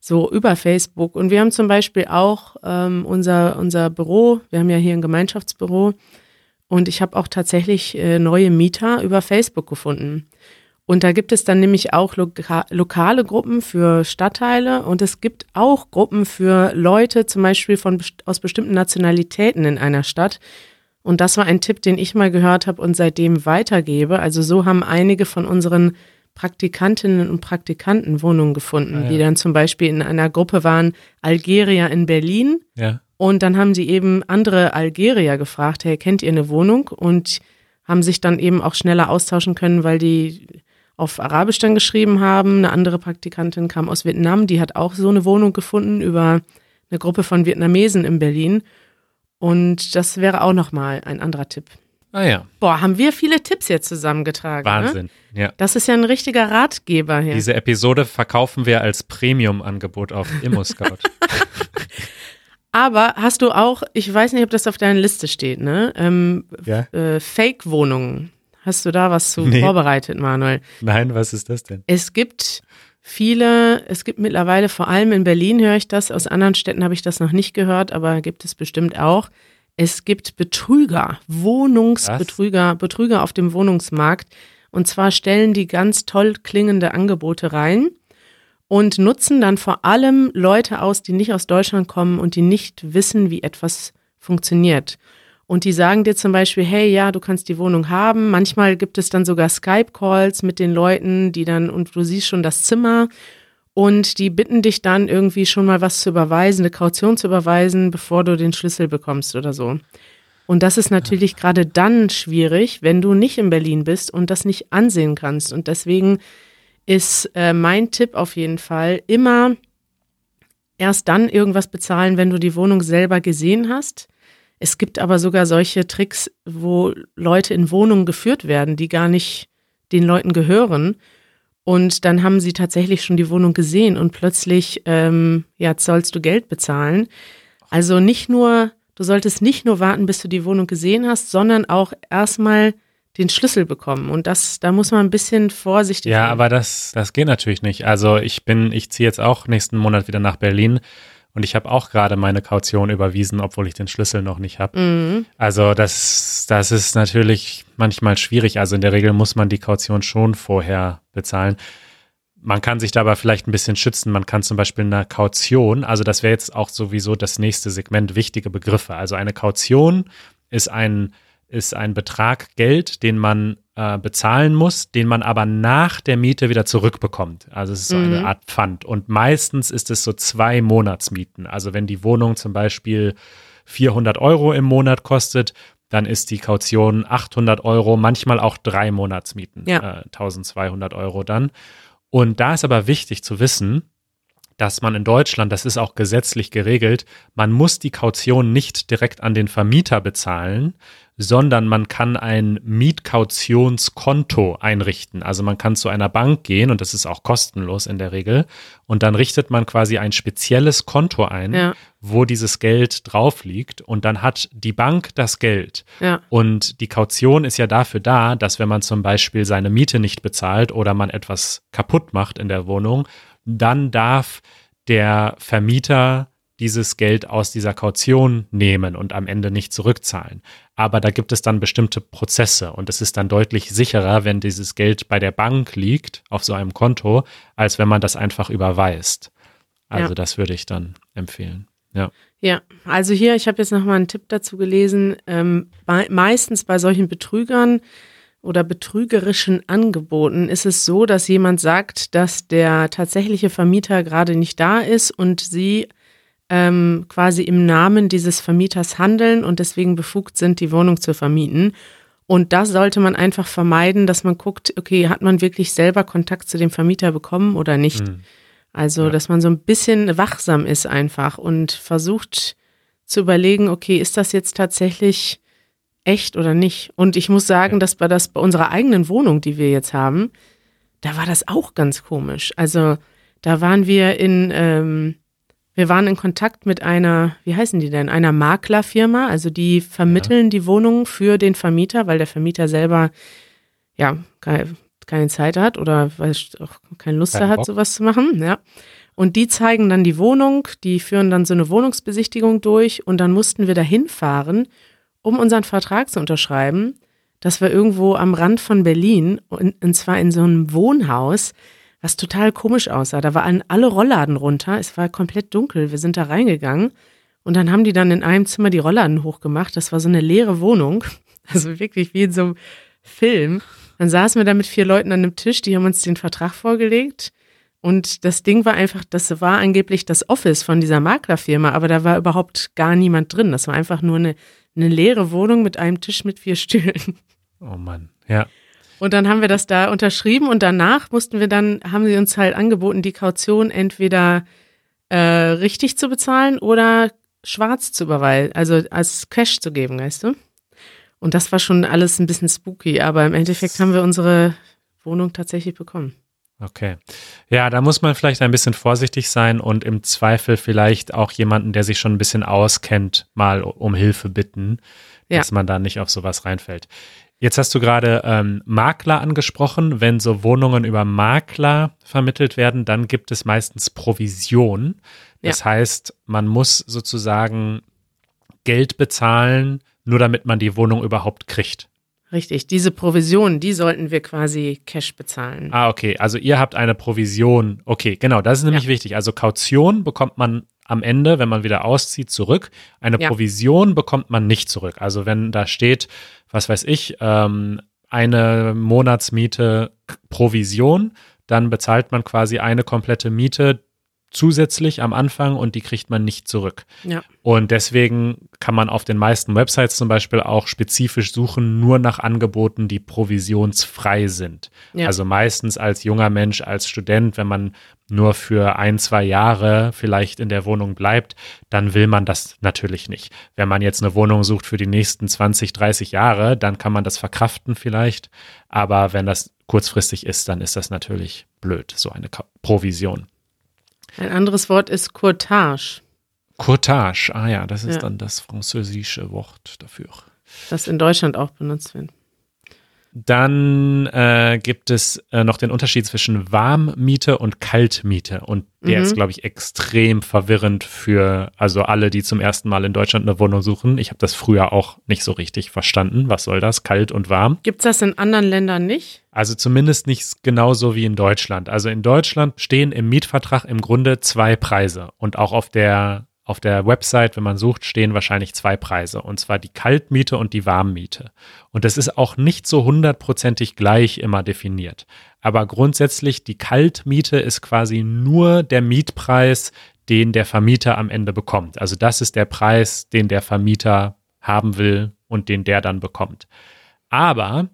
so über Facebook. Und wir haben zum Beispiel auch ähm, unser, unser Büro, wir haben ja hier ein Gemeinschaftsbüro und ich habe auch tatsächlich äh, neue Mieter über Facebook gefunden. Und da gibt es dann nämlich auch loka lokale Gruppen für Stadtteile und es gibt auch Gruppen für Leute, zum Beispiel von, aus bestimmten Nationalitäten in einer Stadt. Und das war ein Tipp, den ich mal gehört habe und seitdem weitergebe. Also so haben einige von unseren Praktikantinnen und Praktikanten Wohnungen gefunden, Ah, ja. die dann zum Beispiel in einer Gruppe waren Algerier in Berlin Ja, und dann haben sie eben andere Algerier gefragt, hey, kennt ihr eine Wohnung? Und haben sich dann eben auch schneller austauschen können, weil die auf Arabisch dann geschrieben haben. Eine andere Praktikantin kam aus Vietnam, die hat auch so eine Wohnung gefunden über eine Gruppe von Vietnamesen in Berlin. Und das wäre auch nochmal ein anderer Tipp. ah ja, Boah, haben wir viele Tipps jetzt zusammengetragen. Ne? Wahnsinn. Ja. Das ist ja ein richtiger Ratgeber hier. Diese Episode verkaufen wir als Premium-Angebot auf [laughs] ImmoScout. [laughs] Aber hast du auch, ich weiß nicht, ob das auf deiner Liste steht, ne? Ähm, Ja. äh, Fake-Wohnungen. Hast du da was zu Nee. vorbereitet, Manuel? Nein, was ist das denn? Es gibt viele, es gibt mittlerweile, vor allem in Berlin höre ich das, aus anderen Städten habe ich das noch nicht gehört, aber gibt es bestimmt auch. Es gibt Betrüger, Wohnungsbetrüger, Betrüger auf dem Wohnungsmarkt. Und zwar stellen die ganz toll klingende Angebote rein und nutzen dann vor allem Leute aus, die nicht aus Deutschland kommen und die nicht wissen, wie etwas funktioniert. Und die sagen dir zum Beispiel, hey, ja, du kannst die Wohnung haben. Manchmal gibt es dann sogar Skype-Calls mit den Leuten, die dann, und du siehst schon das Zimmer. Und die bitten dich dann irgendwie schon mal was zu überweisen, eine Kaution zu überweisen, bevor du den Schlüssel bekommst oder so. Und das ist natürlich gerade dann schwierig, wenn du nicht in Berlin bist und das nicht ansehen kannst. Und deswegen ist äh, mein Tipp auf jeden Fall immer erst dann irgendwas bezahlen, wenn du die Wohnung selber gesehen hast. Es gibt aber sogar solche Tricks, wo Leute in Wohnungen geführt werden, die gar nicht den Leuten gehören. Und dann haben sie tatsächlich schon die Wohnung gesehen und plötzlich, ähm, ja, sollst du Geld bezahlen. Also nicht nur, du solltest nicht nur warten, bis du die Wohnung gesehen hast, sondern auch erstmal den Schlüssel bekommen. Und das, da muss man ein bisschen vorsichtig Ja, sein. aber das, das geht natürlich nicht. Also ich bin, ich ziehe jetzt auch nächsten Monat wieder nach Berlin und ich habe auch gerade meine Kaution überwiesen, obwohl ich den Schlüssel noch nicht habe. Mhm. Also das, das ist natürlich manchmal schwierig. Also in der Regel muss man die Kaution schon vorher bezahlen. Man kann sich dabei vielleicht ein bisschen schützen. Man kann zum Beispiel eine Kaution, also das wäre jetzt auch sowieso das nächste Segment, wichtige Begriffe. Also eine Kaution ist ein, ist ein Betrag Geld, den man äh, bezahlen muss, den man aber nach der Miete wieder zurückbekommt. Also es ist so eine Mhm. Art Pfand. Und meistens ist es so zwei Monatsmieten. Also wenn die Wohnung zum Beispiel 400 Euro im Monat kostet, dann ist die Kaution 800 Euro, manchmal auch drei Monatsmieten, Ja. äh, 1200 Euro dann. Und da ist aber wichtig zu wissen, dass man in Deutschland, das ist auch gesetzlich geregelt, man muss die Kaution nicht direkt an den Vermieter bezahlen, sondern man kann ein Mietkautionskonto einrichten. Also man kann zu einer Bank gehen und das ist auch kostenlos in der Regel und dann richtet man quasi ein spezielles Konto ein, Ja. wo dieses Geld drauf liegt und dann hat die Bank das Geld. Ja. Und die Kaution ist ja dafür da, dass wenn man zum Beispiel seine Miete nicht bezahlt oder man etwas kaputt macht in der Wohnung, dann darf der Vermieter dieses Geld aus dieser Kaution nehmen und am Ende nicht zurückzahlen. Aber da gibt es dann bestimmte Prozesse und es ist dann deutlich sicherer, wenn dieses Geld bei der Bank liegt, auf so einem Konto, als wenn man das einfach überweist. Also Ja. das würde ich dann empfehlen. Ja. Ja, also hier, ich habe jetzt nochmal einen Tipp dazu gelesen. Ähm, bei, meistens bei solchen Betrügern oder betrügerischen Angeboten ist es so, dass jemand sagt, dass der tatsächliche Vermieter gerade nicht da ist und sie ähm, quasi im Namen dieses Vermieters handeln und deswegen befugt sind, die Wohnung zu vermieten. Und da sollte man einfach vermeiden, dass man guckt, okay, hat man wirklich selber Kontakt zu dem Vermieter bekommen oder nicht? Mhm. Also, Ja. dass man so ein bisschen wachsam ist einfach und versucht zu überlegen, okay, ist das jetzt tatsächlich echt oder nicht? Und ich muss sagen, Ja. dass bei das bei unserer eigenen Wohnung, die wir jetzt haben, da war das auch ganz komisch. Also, da waren wir in, ähm, wir waren in Kontakt mit einer, wie heißen die denn, einer Maklerfirma, also die vermitteln die Wohnung für den Vermieter, weil der Vermieter selber ja keine, keine Zeit hat oder weil er auch keine Lust Keinen hat, Bock. sowas zu machen, ja. Und die zeigen dann die Wohnung, die führen dann so eine Wohnungsbesichtigung durch und dann mussten wir da hinfahren, um unseren Vertrag zu unterschreiben. Das war irgendwo am Rand von Berlin und, und zwar in so einem Wohnhaus, was total komisch aussah. Da waren alle Rollladen runter, es war komplett dunkel. Wir sind da reingegangen und dann haben die dann in einem Zimmer die Rollladen hochgemacht. Das war so eine leere Wohnung, [laughs] also wirklich wie in so einem Film. Dann saßen wir da mit vier Leuten an einem Tisch, die haben uns den Vertrag vorgelegt. Und das Ding war einfach, das war angeblich das Office von dieser Maklerfirma, aber da war überhaupt gar niemand drin. Das war einfach nur eine, eine leere Wohnung mit einem Tisch mit vier Stühlen. Oh Mann. Ja. Und dann haben wir das da unterschrieben und danach mussten wir dann, haben sie uns halt angeboten, die Kaution entweder äh, richtig zu bezahlen oder schwarz zu überweisen, also als Cash zu geben, weißt du? Und das war schon alles ein bisschen spooky, aber im Endeffekt haben wir unsere Wohnung tatsächlich bekommen. Okay. Ja, da muss man vielleicht ein bisschen vorsichtig sein und im Zweifel vielleicht auch jemanden, der sich schon ein bisschen auskennt, mal um Hilfe bitten, ja. dass man da nicht auf sowas reinfällt. Jetzt hast du gerade ähm, Makler angesprochen. Wenn so Wohnungen über Makler vermittelt werden, dann gibt es meistens Provision. Das ja. heißt, man muss sozusagen Geld bezahlen, nur damit man die Wohnung überhaupt kriegt. Richtig, diese Provision, die sollten wir quasi Cash bezahlen. Ah, okay. Also ihr habt eine Provision. Okay, genau, das ist nämlich ja. wichtig. Also Kaution bekommt man am Ende, wenn man wieder auszieht, zurück. Eine ja. Provision bekommt man nicht zurück. Also wenn da steht, was weiß ich, ähm, eine Monatsmiete Provision, dann bezahlt man quasi eine komplette Miete, zusätzlich am Anfang und die kriegt man nicht zurück. Ja. Und deswegen kann man auf den meisten Websites zum Beispiel auch spezifisch suchen, nur nach Angeboten, die provisionsfrei sind. Ja. Also meistens als junger Mensch, als Student, wenn man nur für ein, zwei Jahre vielleicht in der Wohnung bleibt, dann will man das natürlich nicht. Wenn man jetzt eine Wohnung sucht für die nächsten 20, 30 Jahre, dann kann man das verkraften vielleicht. Aber wenn das kurzfristig ist, dann ist das natürlich blöd, so eine Provision. Ein anderes Wort ist Courtage. Courtage, ah ja, das ist ja. dann das französische Wort dafür. Das in Deutschland auch benutzt wird. Dann äh, gibt es äh, noch den Unterschied zwischen Warmmiete und Kaltmiete. Und der mhm. ist, glaube ich, extrem verwirrend für also alle, die zum ersten Mal in Deutschland eine Wohnung suchen. Ich habe das früher auch nicht so richtig verstanden. Was soll das? Kalt und warm? Gibt es das in anderen Ländern nicht? Also zumindest nicht genauso wie in Deutschland. Also in Deutschland stehen im Mietvertrag im Grunde zwei Preise. Und auch auf der auf der Website, wenn man sucht, stehen wahrscheinlich zwei Preise, und zwar die Kaltmiete und die Warmmiete. Und das ist auch nicht so hundertprozentig gleich immer definiert. Aber grundsätzlich, die Kaltmiete ist quasi nur der Mietpreis, den der Vermieter am Ende bekommt. Also das ist der Preis, den der Vermieter haben will und den der dann bekommt. Aber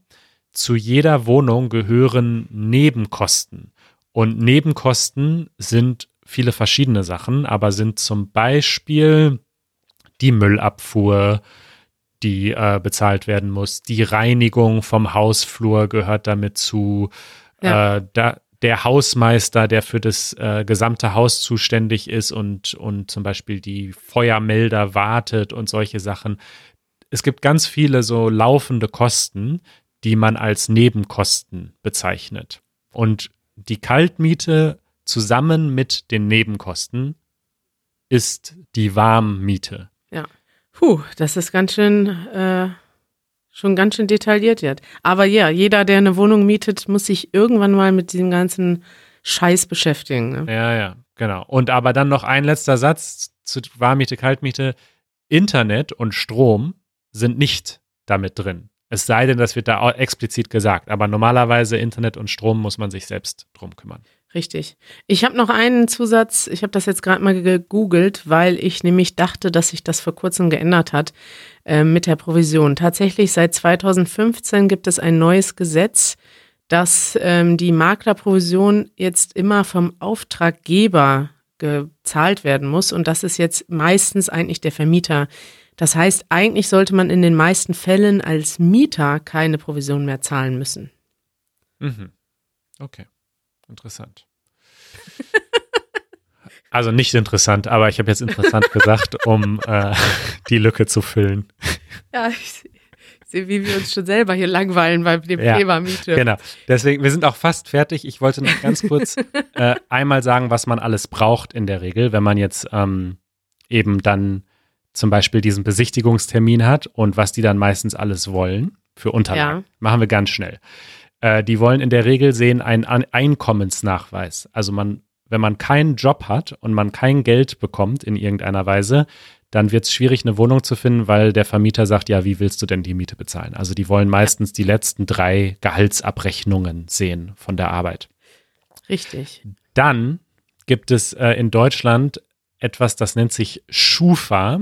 zu jeder Wohnung gehören Nebenkosten. Und Nebenkosten sind viele verschiedene Sachen, aber sind zum Beispiel die Müllabfuhr, die äh, bezahlt werden muss. Die Reinigung vom Hausflur gehört damit zu. Ja. Äh, da, der Hausmeister, der für das äh, gesamte Haus zuständig ist und, und zum Beispiel die Feuermelder wartet und solche Sachen. Es gibt ganz viele so laufende Kosten, die man als Nebenkosten bezeichnet. Und die Kaltmiete zusammen mit den Nebenkosten ist die Warmmiete. Ja. Puh, das ist ganz schön, äh, schon ganz schön detailliert jetzt. Aber ja, jeder, der eine Wohnung mietet, muss sich irgendwann mal mit diesem ganzen Scheiß beschäftigen. Ne? Ja, ja, genau. Und aber dann noch ein letzter Satz zu Warmmiete, Kaltmiete. Internet und Strom sind nicht damit drin. Es sei denn, das wird da explizit gesagt. Aber normalerweise Internet und Strom muss man sich selbst drum kümmern. Richtig. Ich habe noch einen Zusatz, ich habe das jetzt gerade mal gegoogelt, weil ich nämlich dachte, dass sich das vor kurzem geändert hat äh, mit der Provision. Tatsächlich seit 2015 gibt es ein neues Gesetz, dass ähm, die Maklerprovision jetzt immer vom Auftraggeber gezahlt werden muss und das ist jetzt meistens eigentlich der Vermieter. Das heißt, eigentlich sollte man in den meisten Fällen als Mieter keine Provision mehr zahlen müssen. Mhm. Okay. Interessant. [laughs] Also nicht interessant, aber ich habe jetzt interessant gesagt, um äh, die Lücke zu füllen. Ja, ich, sehe, wie wir uns schon selber hier langweilen bei dem ja, Thema Miete. Genau. Deswegen, wir sind auch fast fertig. Ich wollte noch ganz kurz [laughs] äh, einmal sagen, was man alles braucht in der Regel, wenn man jetzt ähm, eben dann zum Beispiel diesen Besichtigungstermin hat und was die dann meistens alles wollen für Unterlagen. Ja. Machen wir ganz schnell. Äh, die wollen in der Regel sehen einen Einkommensnachweis. Also man, wenn man keinen Job hat und man kein Geld bekommt in irgendeiner Weise, dann wird es schwierig, eine Wohnung zu finden, weil der Vermieter sagt, ja, wie willst du denn die Miete bezahlen? Also die wollen meistens die letzten drei Gehaltsabrechnungen sehen von der Arbeit. Richtig. Dann gibt es äh, in Deutschland etwas, das nennt sich Schufa.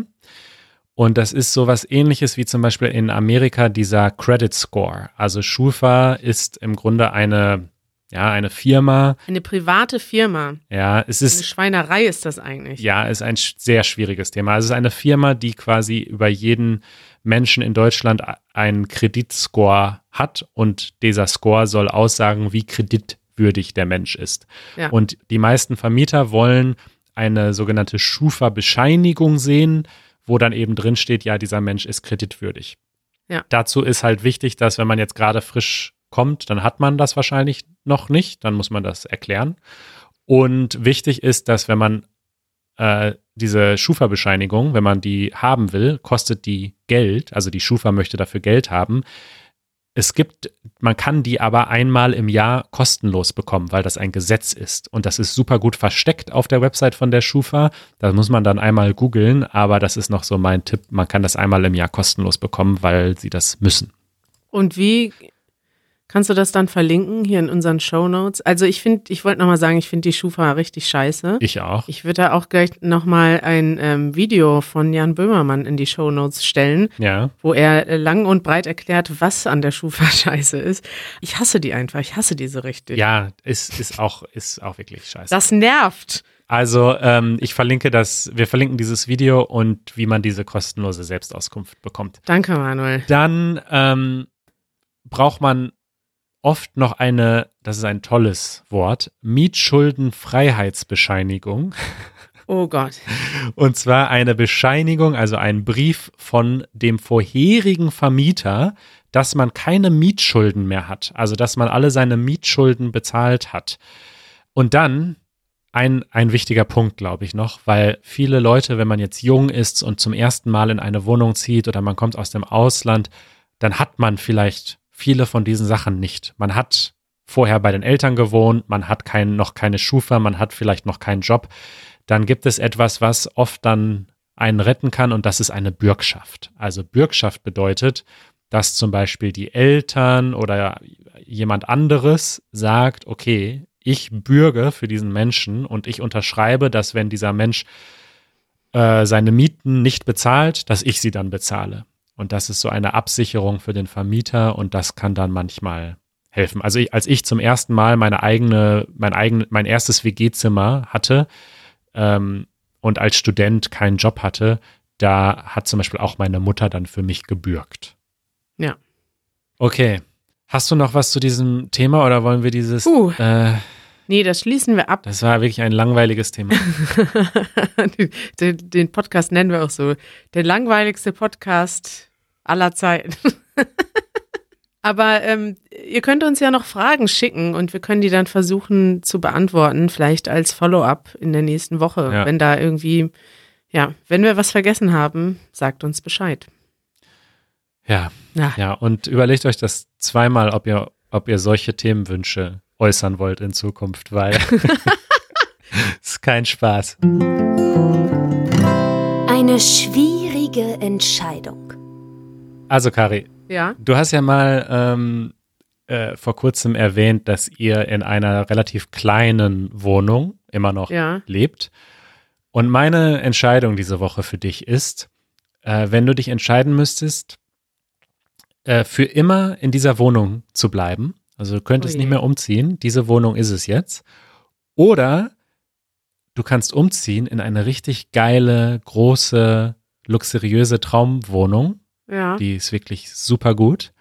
Und das ist sowas ähnliches wie zum Beispiel in Amerika dieser Credit Score. Also Schufa ist im Grunde eine, ja, eine Firma. Eine private Firma. Ja, es ist. Eine Schweinerei ist das eigentlich. Ja, ist ein sehr schwieriges Thema. Also es ist eine Firma, die quasi über jeden Menschen in Deutschland einen Kreditscore hat und dieser Score soll aussagen, wie Kredit kreditwürdig der Mensch ist. Ja. Und die meisten Vermieter wollen eine sogenannte Schufa-Bescheinigung sehen, wo dann eben drin steht, ja, dieser Mensch ist kreditwürdig. Ja. Dazu ist halt wichtig, dass wenn man jetzt gerade frisch kommt, dann hat man das wahrscheinlich noch nicht, dann muss man das erklären. Und wichtig ist, dass wenn man äh, diese Schufa-Bescheinigung, wenn man die haben will, kostet die Geld, also die Schufa möchte dafür Geld haben. Es gibt, man kann die aber einmal im Jahr kostenlos bekommen, weil das ein Gesetz ist. Und das ist super gut versteckt auf der Website von der Schufa. Da muss man dann einmal googeln, aber das ist noch so mein Tipp. Man kann das einmal im Jahr kostenlos bekommen, weil sie das müssen. Und wie kannst du das dann verlinken hier in unseren Show Notes? Also ich finde, ich wollte nochmal sagen, ich finde die Schufa richtig scheiße. Ich auch. Ich würde da auch gleich nochmal ein ähm, Video von Jan Böhmermann in die Show Notes stellen, Ja. wo er äh, lang und breit erklärt, was an der Schufa [laughs] scheiße ist. Ich hasse die einfach, ich hasse diese richtig. Ja, ist, ist auch, ist auch wirklich scheiße. Das nervt. Also ähm, ich verlinke das, wir verlinken dieses Video und wie man diese kostenlose Selbstauskunft bekommt. Danke, Manuel. Dann ähm, braucht man oft noch eine, das ist ein tolles Wort, Mietschuldenfreiheitsbescheinigung. Oh Gott. Und zwar eine Bescheinigung, also ein Brief von dem vorherigen Vermieter, dass man keine Mietschulden mehr hat. Also dass man alle seine Mietschulden bezahlt hat. Und dann ein, ein wichtiger Punkt, glaube ich, noch, weil viele Leute, wenn man jetzt jung ist und zum ersten Mal in eine Wohnung zieht oder man kommt aus dem Ausland, dann hat man vielleicht viele von diesen Sachen nicht. Man hat vorher bei den Eltern gewohnt, man hat kein, noch keine Schufa, man hat vielleicht noch keinen Job. Dann gibt es etwas, was oft dann einen retten kann und das ist eine Bürgschaft. Also Bürgschaft bedeutet, dass zum Beispiel die Eltern oder jemand anderes sagt, okay, ich bürge für diesen Menschen und ich unterschreibe, dass wenn dieser Mensch äh, seine Mieten nicht bezahlt, dass ich sie dann bezahle. Und das ist so eine Absicherung für den Vermieter und das kann dann manchmal helfen. Also ich, als ich zum ersten Mal meine eigene, mein eigen, mein erstes WG-Zimmer hatte ähm, und als Student keinen Job hatte, da hat zum Beispiel auch meine Mutter dann für mich gebürgt. Ja. Okay. Hast du noch was zu diesem Thema oder wollen wir dieses? Puh. Äh, Nee, das schließen wir ab. das war wirklich ein langweiliges Thema. [laughs] den, den Podcast nennen wir auch so. Der langweiligste Podcast aller Zeiten. [laughs] Aber ähm, ihr könnt uns ja noch Fragen schicken und wir können die dann versuchen zu beantworten, vielleicht als Follow-up in der nächsten Woche. Ja. Wenn da irgendwie, ja, wenn wir was vergessen haben, sagt uns Bescheid. Ja, Ja, ja. Und überlegt euch das zweimal, ob ihr, ob ihr solche Themenwünsche äußern wollt in Zukunft, weil es [laughs] [laughs] ist kein Spaß. Eine schwierige Entscheidung. Also, Kari, ja, du hast ja mal ähm, äh, vor kurzem erwähnt, dass ihr in einer relativ kleinen Wohnung immer noch ja. lebt. Und meine Entscheidung diese Woche für dich ist, äh, wenn du dich entscheiden müsstest, äh, für immer in dieser Wohnung zu bleiben, also du könntest Oh nicht mehr umziehen, diese Wohnung ist es jetzt, oder du kannst umziehen in eine richtig geile, große, luxuriöse Traumwohnung, Ja. die ist wirklich super gut,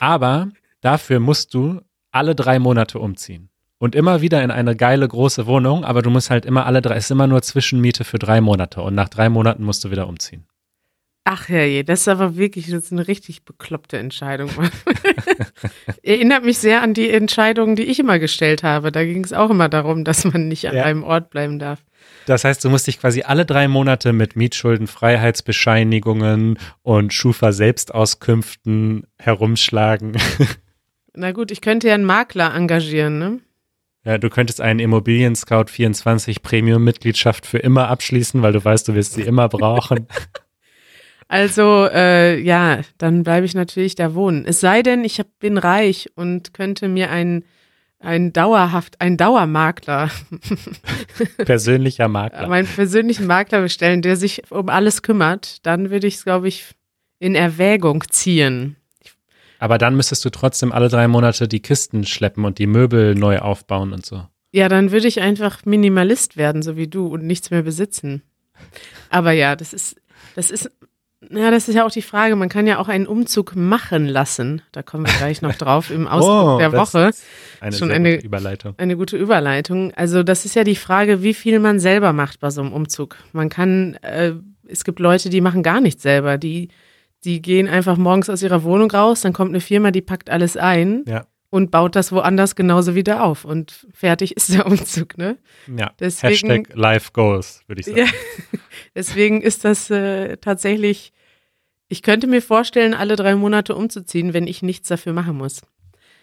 aber dafür musst du alle drei Monate umziehen. Und immer wieder in eine geile große Wohnung, aber du musst halt immer alle drei, es ist immer nur Zwischenmiete für drei Monate und nach drei Monaten musst du wieder umziehen. Ach herrje, das ist aber wirklich das ist eine richtig bekloppte Entscheidung. [laughs] Erinnert mich sehr an die Entscheidungen, die ich immer gestellt habe. Da ging es auch immer darum, dass man nicht an Ja. einem Ort bleiben darf. Das heißt, du musst dich quasi alle drei Monate mit Mietschulden, Freiheitsbescheinigungen und Schufa-Selbstauskünften herumschlagen. [laughs] Na gut, ich könnte ja einen Makler engagieren, ne? Ja, du könntest einen Immobilien Scout 24 Premium-Mitgliedschaft für immer abschließen, weil du weißt, du wirst sie immer brauchen. [laughs] Also, äh, ja, dann bleibe ich natürlich da wohnen. Es sei denn, ich hab, bin reich und könnte mir einen, einen dauerhaft, einen Dauermakler, [laughs] Persönlicher Makler. meinen persönlichen Makler bestellen, der sich um alles kümmert. Dann würde ich es, glaube ich, in Erwägung ziehen. Aber dann müsstest du trotzdem alle drei Monate die Kisten schleppen und die Möbel neu aufbauen und so. Ja, dann würde ich einfach Minimalist werden, so wie du, und nichts mehr besitzen. Aber ja, das ist, das ist, Ja, das ist ja auch die Frage. Man kann ja auch einen Umzug machen lassen. Da kommen wir gleich noch [laughs] drauf im Ausdruck Oh, der Woche. Eine Schon eine- gute Überleitung. Eine gute Überleitung. Also das ist ja die Frage, wie viel man selber macht bei so einem Umzug. Man kann, äh, es gibt Leute, die machen gar nichts selber. Die, die gehen einfach morgens aus ihrer Wohnung raus, dann kommt eine Firma, die packt alles ein Ja. Und baut das woanders genauso wieder auf. Und fertig ist der Umzug, ne? Ja. Deswegen- Hashtag Life Goals, würde ich sagen. Ja. [laughs] Deswegen ist das äh, tatsächlich, ich könnte mir vorstellen, alle drei Monate umzuziehen, wenn ich nichts dafür machen muss.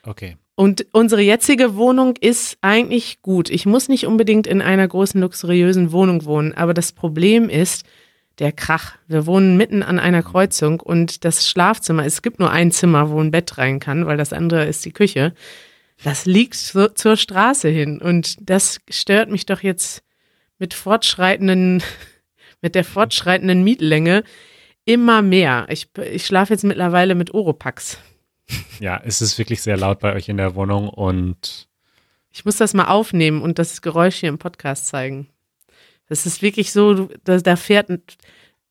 Okay. Und unsere jetzige Wohnung ist eigentlich gut. Ich muss nicht unbedingt in einer großen, luxuriösen Wohnung wohnen, aber das Problem ist der Krach. Wir wohnen mitten an einer Kreuzung und das Schlafzimmer, es gibt nur ein Zimmer, wo ein Bett rein kann, weil das andere ist die Küche. Das liegt so, zur Straße hin und das stört mich doch jetzt mit fortschreitenden, [laughs] mit der fortschreitenden Mietlänge immer mehr. Ich, ich schlafe jetzt mittlerweile mit Oropax. Ja, es ist wirklich sehr laut bei euch in der Wohnung und Ich muss das mal aufnehmen und das Geräusch hier im Podcast zeigen. Das ist wirklich so, du- da, da fährt,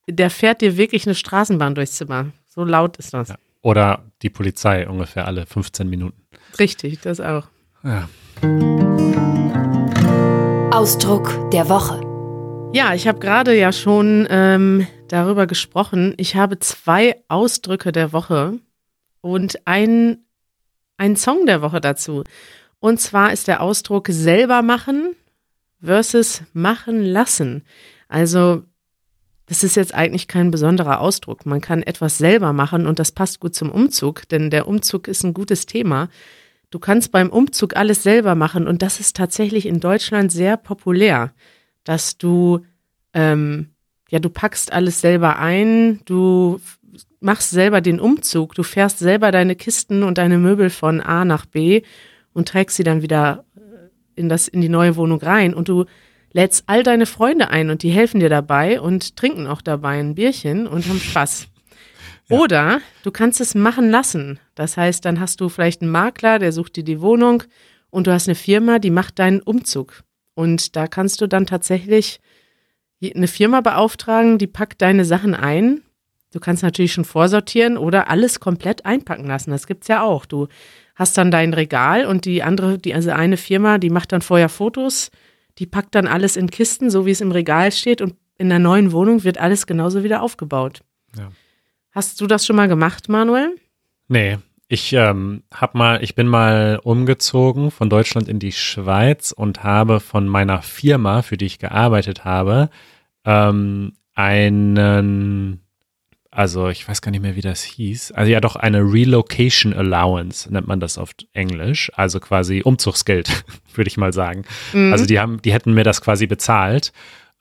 der fährt dir wirklich eine Straßenbahn durchs Zimmer. So laut ist das. Ja. oder die Polizei ungefähr alle 15 Minuten. Richtig, das auch. Ja. Ausdruck der Woche. Ja, ich habe gerade ja schon ähm, darüber gesprochen. Ich habe zwei Ausdrücke der Woche und ein, ein Song der Woche dazu. Und zwar ist der Ausdruck selber machen versus machen lassen. Also, das ist jetzt eigentlich kein besonderer Ausdruck. Man kann etwas selber machen und das passt gut zum Umzug, denn der Umzug ist ein gutes Thema. Du kannst beim Umzug alles selber machen und das ist tatsächlich in Deutschland sehr populär, dass du ähm, ja du packst alles selber ein, du machst selber den Umzug, du fährst selber deine Kisten und deine Möbel von A nach B und trägst sie dann wieder in das in die neue Wohnung rein und du lädst all deine Freunde ein und die helfen dir dabei und trinken auch dabei ein Bierchen und haben Spaß. [laughs] Oder du kannst es machen lassen. Das heißt, dann hast du vielleicht einen Makler, der sucht dir die Wohnung und du hast eine Firma, die macht deinen Umzug. Und da kannst du dann tatsächlich eine Firma beauftragen, die packt deine Sachen ein. Du kannst natürlich schon vorsortieren oder alles komplett einpacken lassen. Das gibt's ja auch. Du hast dann dein Regal und die andere, die also eine Firma, die macht dann vorher Fotos, die packt dann alles in Kisten, so wie es im Regal steht und in der neuen Wohnung wird alles genauso wieder aufgebaut. Ja. Hast du das schon mal gemacht, Manuel? Nee, ich ähm, hab mal, ich bin mal umgezogen von Deutschland in die Schweiz und habe von meiner Firma, für die ich gearbeitet habe, ähm, einen, also ich weiß gar nicht mehr, wie das hieß, also ja doch eine Relocation Allowance nennt man das auf Englisch, also quasi Umzugsgeld, [laughs] würde ich mal sagen. Also die haben, die hätten mir das quasi bezahlt.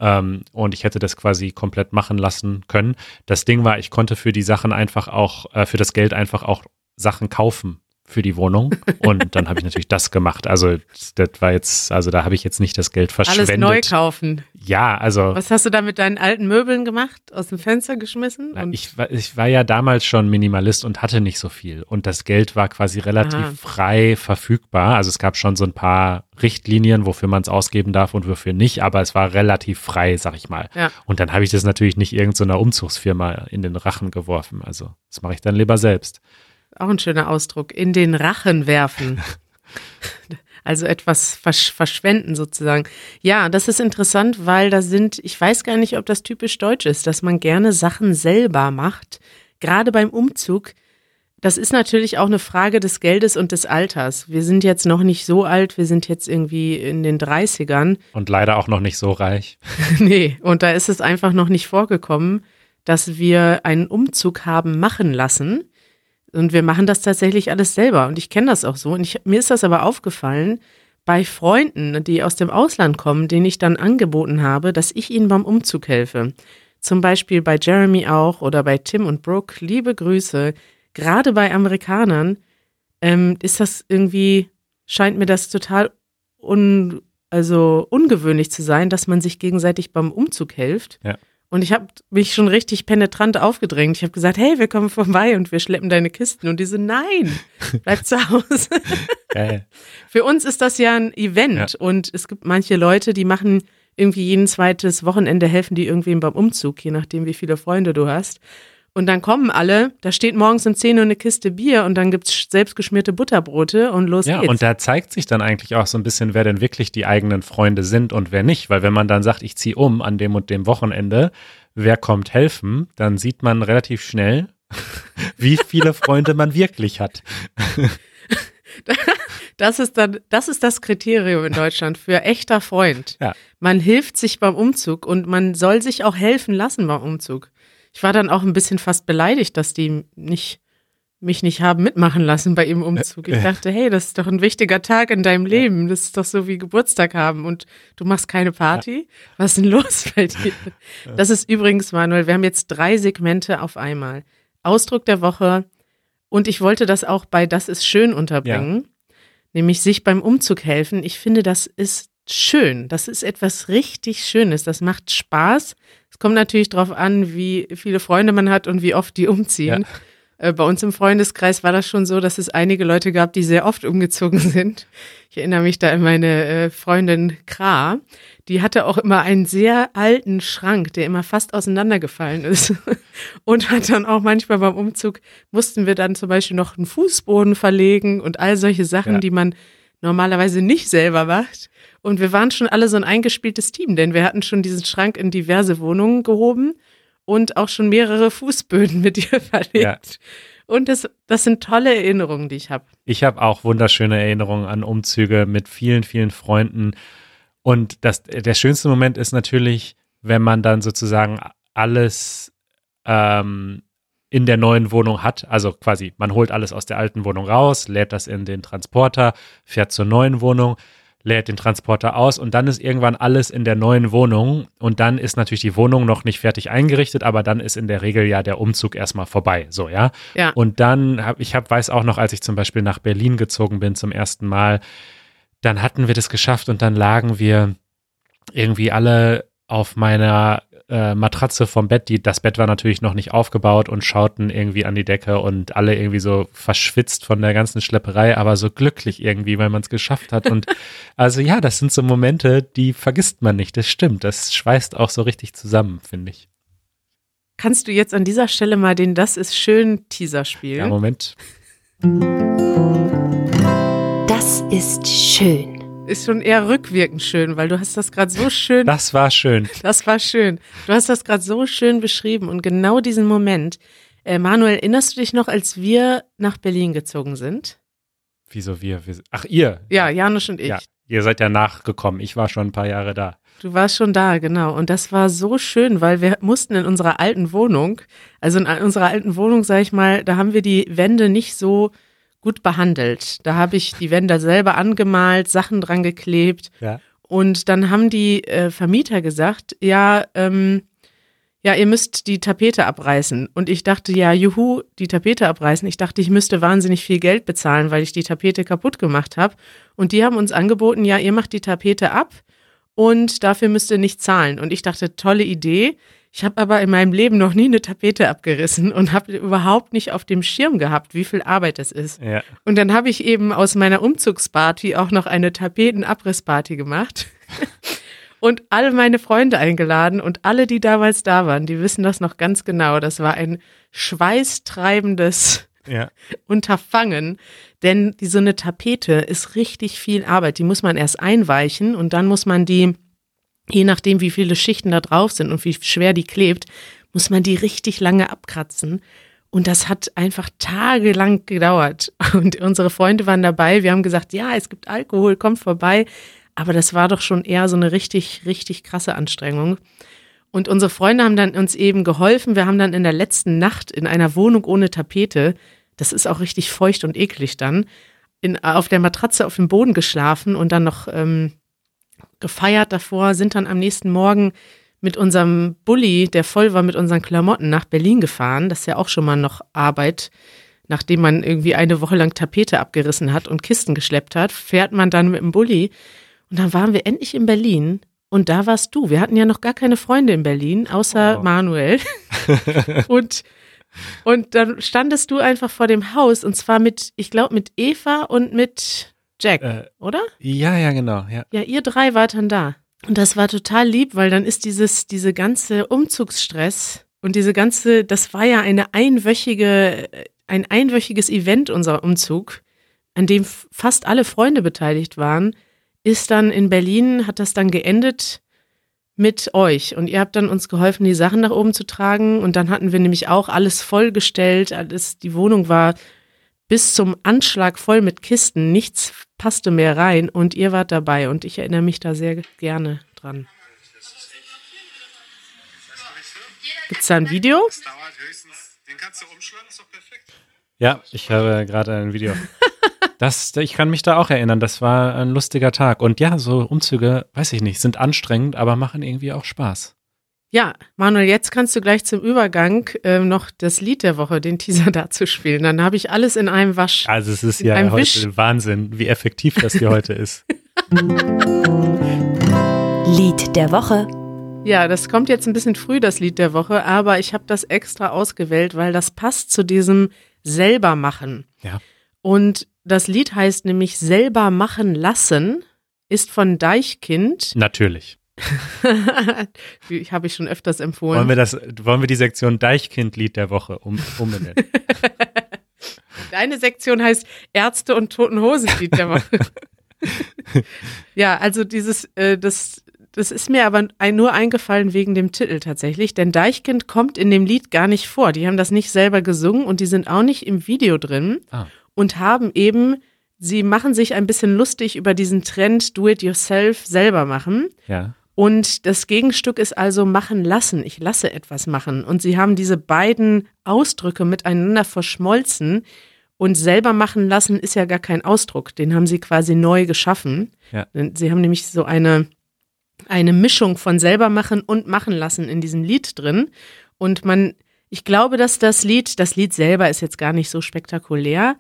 Ähm, und ich hätte das quasi komplett machen lassen können. Das Ding war, ich konnte für die Sachen einfach auch, äh, für das Geld einfach auch Sachen kaufen für die Wohnung. Und dann habe ich natürlich das gemacht. Also das war jetzt, also da habe ich jetzt nicht das Geld verschwendet. Alles neu kaufen. Ja, also Was hast du da mit deinen alten Möbeln gemacht? Aus dem Fenster geschmissen? na, ich, war, ich war ja damals schon Minimalist und hatte nicht so viel. Und das Geld war quasi relativ Aha. frei verfügbar. Also es gab schon so ein paar Richtlinien, wofür man es ausgeben darf und wofür nicht, aber es war relativ frei, sag ich mal. Ja. Und dann habe ich das natürlich nicht irgendeiner Umzugsfirma in den Rachen geworfen. Also das mache ich dann lieber selbst. Auch ein schöner Ausdruck. In den Rachen werfen. [laughs] Also etwas versch verschwenden sozusagen. Ja, das ist interessant, weil da sind, ich weiß gar nicht, ob das typisch deutsch ist, dass man gerne Sachen selber macht. Gerade beim Umzug. Das ist natürlich auch eine Frage des Geldes und des Alters. Wir sind jetzt noch nicht so alt, wir sind jetzt irgendwie in den 30ern. Und leider auch noch nicht so reich. [laughs] Nee, und da ist es einfach noch nicht vorgekommen, dass wir einen Umzug haben machen lassen. Und wir machen das tatsächlich alles selber. Und ich kenne das auch so. Und ich, mir ist das aber aufgefallen bei Freunden, die aus dem Ausland kommen, denen ich dann angeboten habe, dass ich ihnen beim Umzug helfe. Zum Beispiel bei Jeremy auch oder bei Tim und Brooke. Liebe Grüße. Gerade bei Amerikanern ähm, ist das irgendwie, scheint mir das total un, also ungewöhnlich zu sein, dass man sich gegenseitig beim Umzug hilft. Ja. Und ich habe mich schon richtig penetrant aufgedrängt. Ich habe gesagt, hey, wir kommen vorbei und wir schleppen deine Kisten. Und die so, nein, bleib zu Hause. [laughs] Geil. Für uns ist das ja ein Event. Und es gibt manche Leute, die machen irgendwie jeden zweites Wochenende helfen die irgendwem beim Umzug, je nachdem, wie viele Freunde du hast. Und dann kommen alle, da steht morgens um 10 Uhr eine Kiste Bier und dann gibt's selbstgeschmierte Butterbrote und los Ja, geht's. und da zeigt sich dann eigentlich auch so ein bisschen, wer denn wirklich die eigenen Freunde sind und wer nicht. Weil wenn man dann sagt, ich ziehe um an dem und dem Wochenende, wer kommt helfen, dann sieht man relativ schnell, [laughs] wie viele Freunde man wirklich hat. [laughs] Das ist dann, das ist das Kriterium in Deutschland für echter Freund. Ja. Man hilft sich beim Umzug und man soll sich auch helfen lassen beim Umzug. Ich war dann auch ein bisschen fast beleidigt, dass die nicht mich nicht haben mitmachen lassen bei ihrem Umzug. Ich dachte, hey, das ist doch ein wichtiger Tag in deinem Leben. Das ist doch so wie Geburtstag haben und du machst keine Party. Was ist denn los [laughs] bei dir? Das ist übrigens, Manuel, wir haben jetzt drei Segmente auf einmal. Ausdruck der Woche und ich wollte das auch bei Das ist schön unterbringen, nämlich sich beim Umzug helfen. Ich finde, das ist schön. Das ist etwas richtig Schönes. Das macht Spaß. Es kommt natürlich darauf an, wie viele Freunde man hat und wie oft die umziehen. Äh, Bei uns im Freundeskreis war das schon so, dass es einige Leute gab, die sehr oft umgezogen [laughs] sind. Ich erinnere mich da an meine äh, Freundin Kra. Die hatte auch immer einen sehr alten Schrank, der immer fast auseinandergefallen ist. [laughs] Und hat dann auch manchmal beim Umzug, mussten wir dann zum Beispiel noch einen Fußboden verlegen und all solche Sachen, Ja. die man normalerweise nicht selber macht. Und wir waren schon alle so ein eingespieltes Team, denn wir hatten schon diesen Schrank in diverse Wohnungen gehoben und auch schon mehrere Fußböden mit ihr [laughs] verlegt. Ja. Und das, das sind tolle Erinnerungen, die ich habe. Ich habe auch wunderschöne Erinnerungen an Umzüge mit vielen, vielen Freunden. Und das, der schönste Moment ist natürlich, wenn man dann sozusagen alles ähm, in der neuen Wohnung hat. Also quasi, man holt alles aus der alten Wohnung raus, lädt das in den Transporter, fährt zur neuen Wohnung, lädt den Transporter aus und dann ist irgendwann alles in der neuen Wohnung und dann ist natürlich die Wohnung noch nicht fertig eingerichtet, aber dann ist in der Regel ja der Umzug erstmal vorbei, so ja. Ja. Und dann habe ich hab, weiß auch noch, als ich zum Beispiel nach Berlin gezogen bin zum ersten Mal, dann hatten wir das geschafft und dann lagen wir irgendwie alle auf meiner äh, Matratze vom Bett. Die, das Bett war natürlich noch nicht aufgebaut und schauten irgendwie an die Decke und alle irgendwie so verschwitzt von der ganzen Schlepperei, aber so glücklich irgendwie, weil man es geschafft hat. Und [laughs] also ja, das sind so Momente, die vergisst man nicht. Das stimmt. Das schweißt auch so richtig zusammen, finde ich. Kannst du jetzt an dieser Stelle mal den Das ist schön Teaser Ja, spielen? Moment. Das ist schön. Ist schon eher rückwirkend schön, weil du hast das gerade so schön, Das war schön. das war schön. Du hast das gerade so schön beschrieben und genau diesen Moment. Äh, Manuel, erinnerst du dich noch, als wir nach Berlin gezogen sind? Wieso wir? wir ach, ihr. Ja, Janusz und ich. Ja, ihr seid ja nachgekommen. Ich war schon ein paar Jahre da. Du warst schon da, genau. Und das war so schön, weil wir mussten in unserer alten Wohnung, also in unserer alten Wohnung, sag ich mal, da haben wir die Wände nicht so gut behandelt. Da habe ich die Wände selber angemalt, Sachen dran geklebt. Ja. Und dann haben die äh, Vermieter gesagt, ja, ähm, ja, ihr müsst die Tapete abreißen. Und ich dachte, ja, juhu, die Tapete abreißen. Ich dachte, ich müsste wahnsinnig viel Geld bezahlen, weil ich die Tapete kaputt gemacht habe. Und die haben uns angeboten, ja, ihr macht die Tapete ab und dafür müsst ihr nicht zahlen. Und ich dachte, tolle Idee. Ich habe aber in meinem Leben noch nie eine Tapete abgerissen und habe überhaupt nicht auf dem Schirm gehabt, wie viel Arbeit es ist. Ja. Und dann habe ich eben aus meiner Umzugsparty auch noch eine Tapetenabrissparty gemacht. [laughs] Und alle meine Freunde eingeladen und alle, die damals da waren, die wissen das noch ganz genau. Das war ein schweißtreibendes Ja. [laughs] Unterfangen, denn die, so eine Tapete ist richtig viel Arbeit. Die muss man erst einweichen und dann muss man die, je nachdem wie viele Schichten da drauf sind und wie schwer die klebt, muss man die richtig lange abkratzen. Und das hat einfach tagelang gedauert. Und unsere Freunde waren dabei. Wir haben gesagt, ja, es gibt Alkohol, kommt vorbei. Aber das war doch schon eher so eine richtig, richtig krasse Anstrengung. Und unsere Freunde haben dann uns eben geholfen. Wir haben dann in der letzten Nacht in einer Wohnung ohne Tapete, das ist auch richtig feucht und eklig dann, in, auf der Matratze auf dem Boden geschlafen und dann noch ähm, gefeiert davor, sind dann am nächsten Morgen mit unserem Bulli, der voll war mit unseren Klamotten, nach Berlin gefahren. Das ist ja auch schon mal noch Arbeit. Nachdem man irgendwie eine Woche lang Tapete abgerissen hat und Kisten geschleppt hat, fährt man dann mit dem Bulli. Und dann waren wir endlich in Berlin. Und da warst du. Wir hatten ja noch gar keine Freunde in Berlin, außer Oh. Manuel. [laughs] und, und dann standest du einfach vor dem Haus und zwar mit, ich glaube, mit Eva und mit Jack, Äh, oder? ja, ja, genau. Ja. Ja, ihr drei wart dann da. Und das war total lieb, weil dann ist dieses, diese ganze Umzugsstress und diese ganze, das war ja eine einwöchige, ein einwöchiges Event, unser Umzug, an dem fast alle Freunde beteiligt waren, ist dann in Berlin, hat das dann geendet mit euch. Und ihr habt dann uns geholfen, die Sachen nach oben zu tragen. Und dann hatten wir nämlich auch alles vollgestellt. Alles, die Wohnung war bis zum Anschlag voll mit Kisten. Nichts passte mehr rein. Und ihr wart dabei. Und ich erinnere mich da sehr gerne dran. Gibt es da ein Video? Das dauert höchstens. Den kannst du umschlagen, ist doch perfekt. Ja, ich habe gerade ein Video. Das, ich kann mich da auch erinnern, das war ein lustiger Tag. Und ja, so Umzüge, weiß ich nicht, sind anstrengend, aber machen irgendwie auch Spaß. Ja, Manuel, jetzt kannst du gleich zum Übergang äh, noch das Lied der Woche, den Teaser [laughs] dazu spielen. Dann habe ich alles in einem Wasch. Also es ist ja heute Wisch. Wahnsinn, wie effektiv das hier heute ist. [laughs] Lied der Woche. Ja, das kommt jetzt ein bisschen früh, das Lied der Woche, aber ich habe das extra ausgewählt, weil das passt zu diesem selber machen. Ja. Und das Lied heißt nämlich Selber machen lassen, ist von Deichkind. Natürlich. [laughs] habe ich schon öfters empfohlen. Wollen wir, das, wollen wir die Sektion Deichkind-Lied der Woche um, umbenennen? [laughs] Deine Sektion heißt Ärzte und Toten Hosen-Lied der Woche. [laughs] ja, also dieses, äh, das, das ist mir aber ein, nur eingefallen wegen dem Titel tatsächlich, denn Deichkind kommt in dem Lied gar nicht vor. Die haben das nicht selber gesungen und die sind auch nicht im Video drin. Ah und haben eben, sie machen sich ein bisschen lustig über diesen Trend Do-it-yourself selber machen. Ja. Und das Gegenstück ist also machen lassen. Ich lasse etwas machen. Und sie haben diese beiden Ausdrücke miteinander verschmolzen. Und selber machen lassen ist ja gar kein Ausdruck. Den haben sie quasi neu geschaffen. Ja. Sie haben nämlich so eine, eine Mischung von selber machen und machen lassen in diesem Lied drin. Und man, ich glaube, dass das Lied, das Lied selber ist jetzt gar nicht so spektakulär,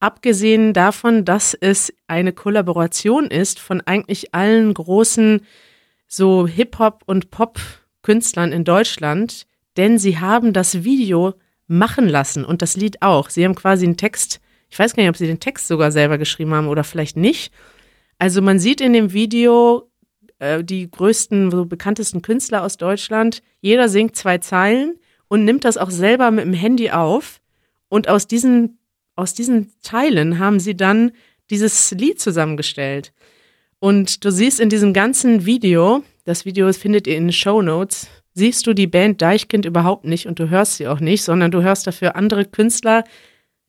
Abgesehen davon, dass es eine Kollaboration ist von eigentlich allen großen so Hip-Hop und Pop-Künstlern in Deutschland, denn sie haben das Video machen lassen und das Lied auch. Sie haben quasi einen Text, ich weiß gar nicht, ob sie den Text sogar selber geschrieben haben oder vielleicht nicht. Also man sieht in dem Video äh, die größten, so bekanntesten Künstler aus Deutschland. Jeder singt zwei Zeilen und nimmt das auch selber mit dem Handy auf. Und aus diesen aus diesen Teilen haben sie dann dieses Lied zusammengestellt. Und du siehst in diesem ganzen Video, das Video findet ihr in den Show Notes, siehst du die Band Deichkind überhaupt nicht und du hörst sie auch nicht, sondern du hörst dafür andere Künstler,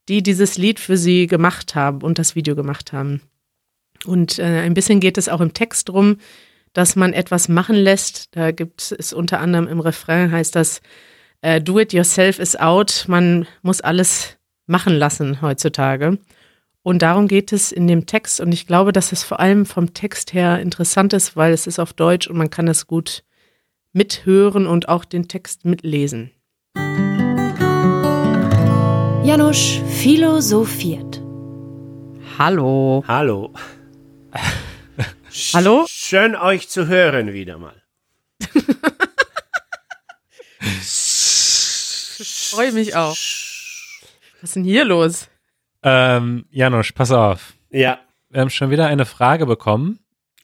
die dieses Lied für sie gemacht haben und das Video gemacht haben. Und äh, ein bisschen geht es auch im Text drum, dass man etwas machen lässt. Da gibt es unter anderem im Refrain heißt das, äh, do it yourself is out. Man muss alles machen lassen heutzutage. Und darum geht es in dem Text. Und ich glaube, dass es vor allem vom Text her interessant ist, weil es ist auf Deutsch und man kann es gut mithören und auch den Text mitlesen. Janusz philosophiert. Hallo. Hallo. [laughs] Hallo? Schön euch zu hören wieder mal. ich freue mich auch. Was ist denn hier los? Ähm, Janusz, pass auf. Ja. Wir haben schon wieder eine Frage bekommen.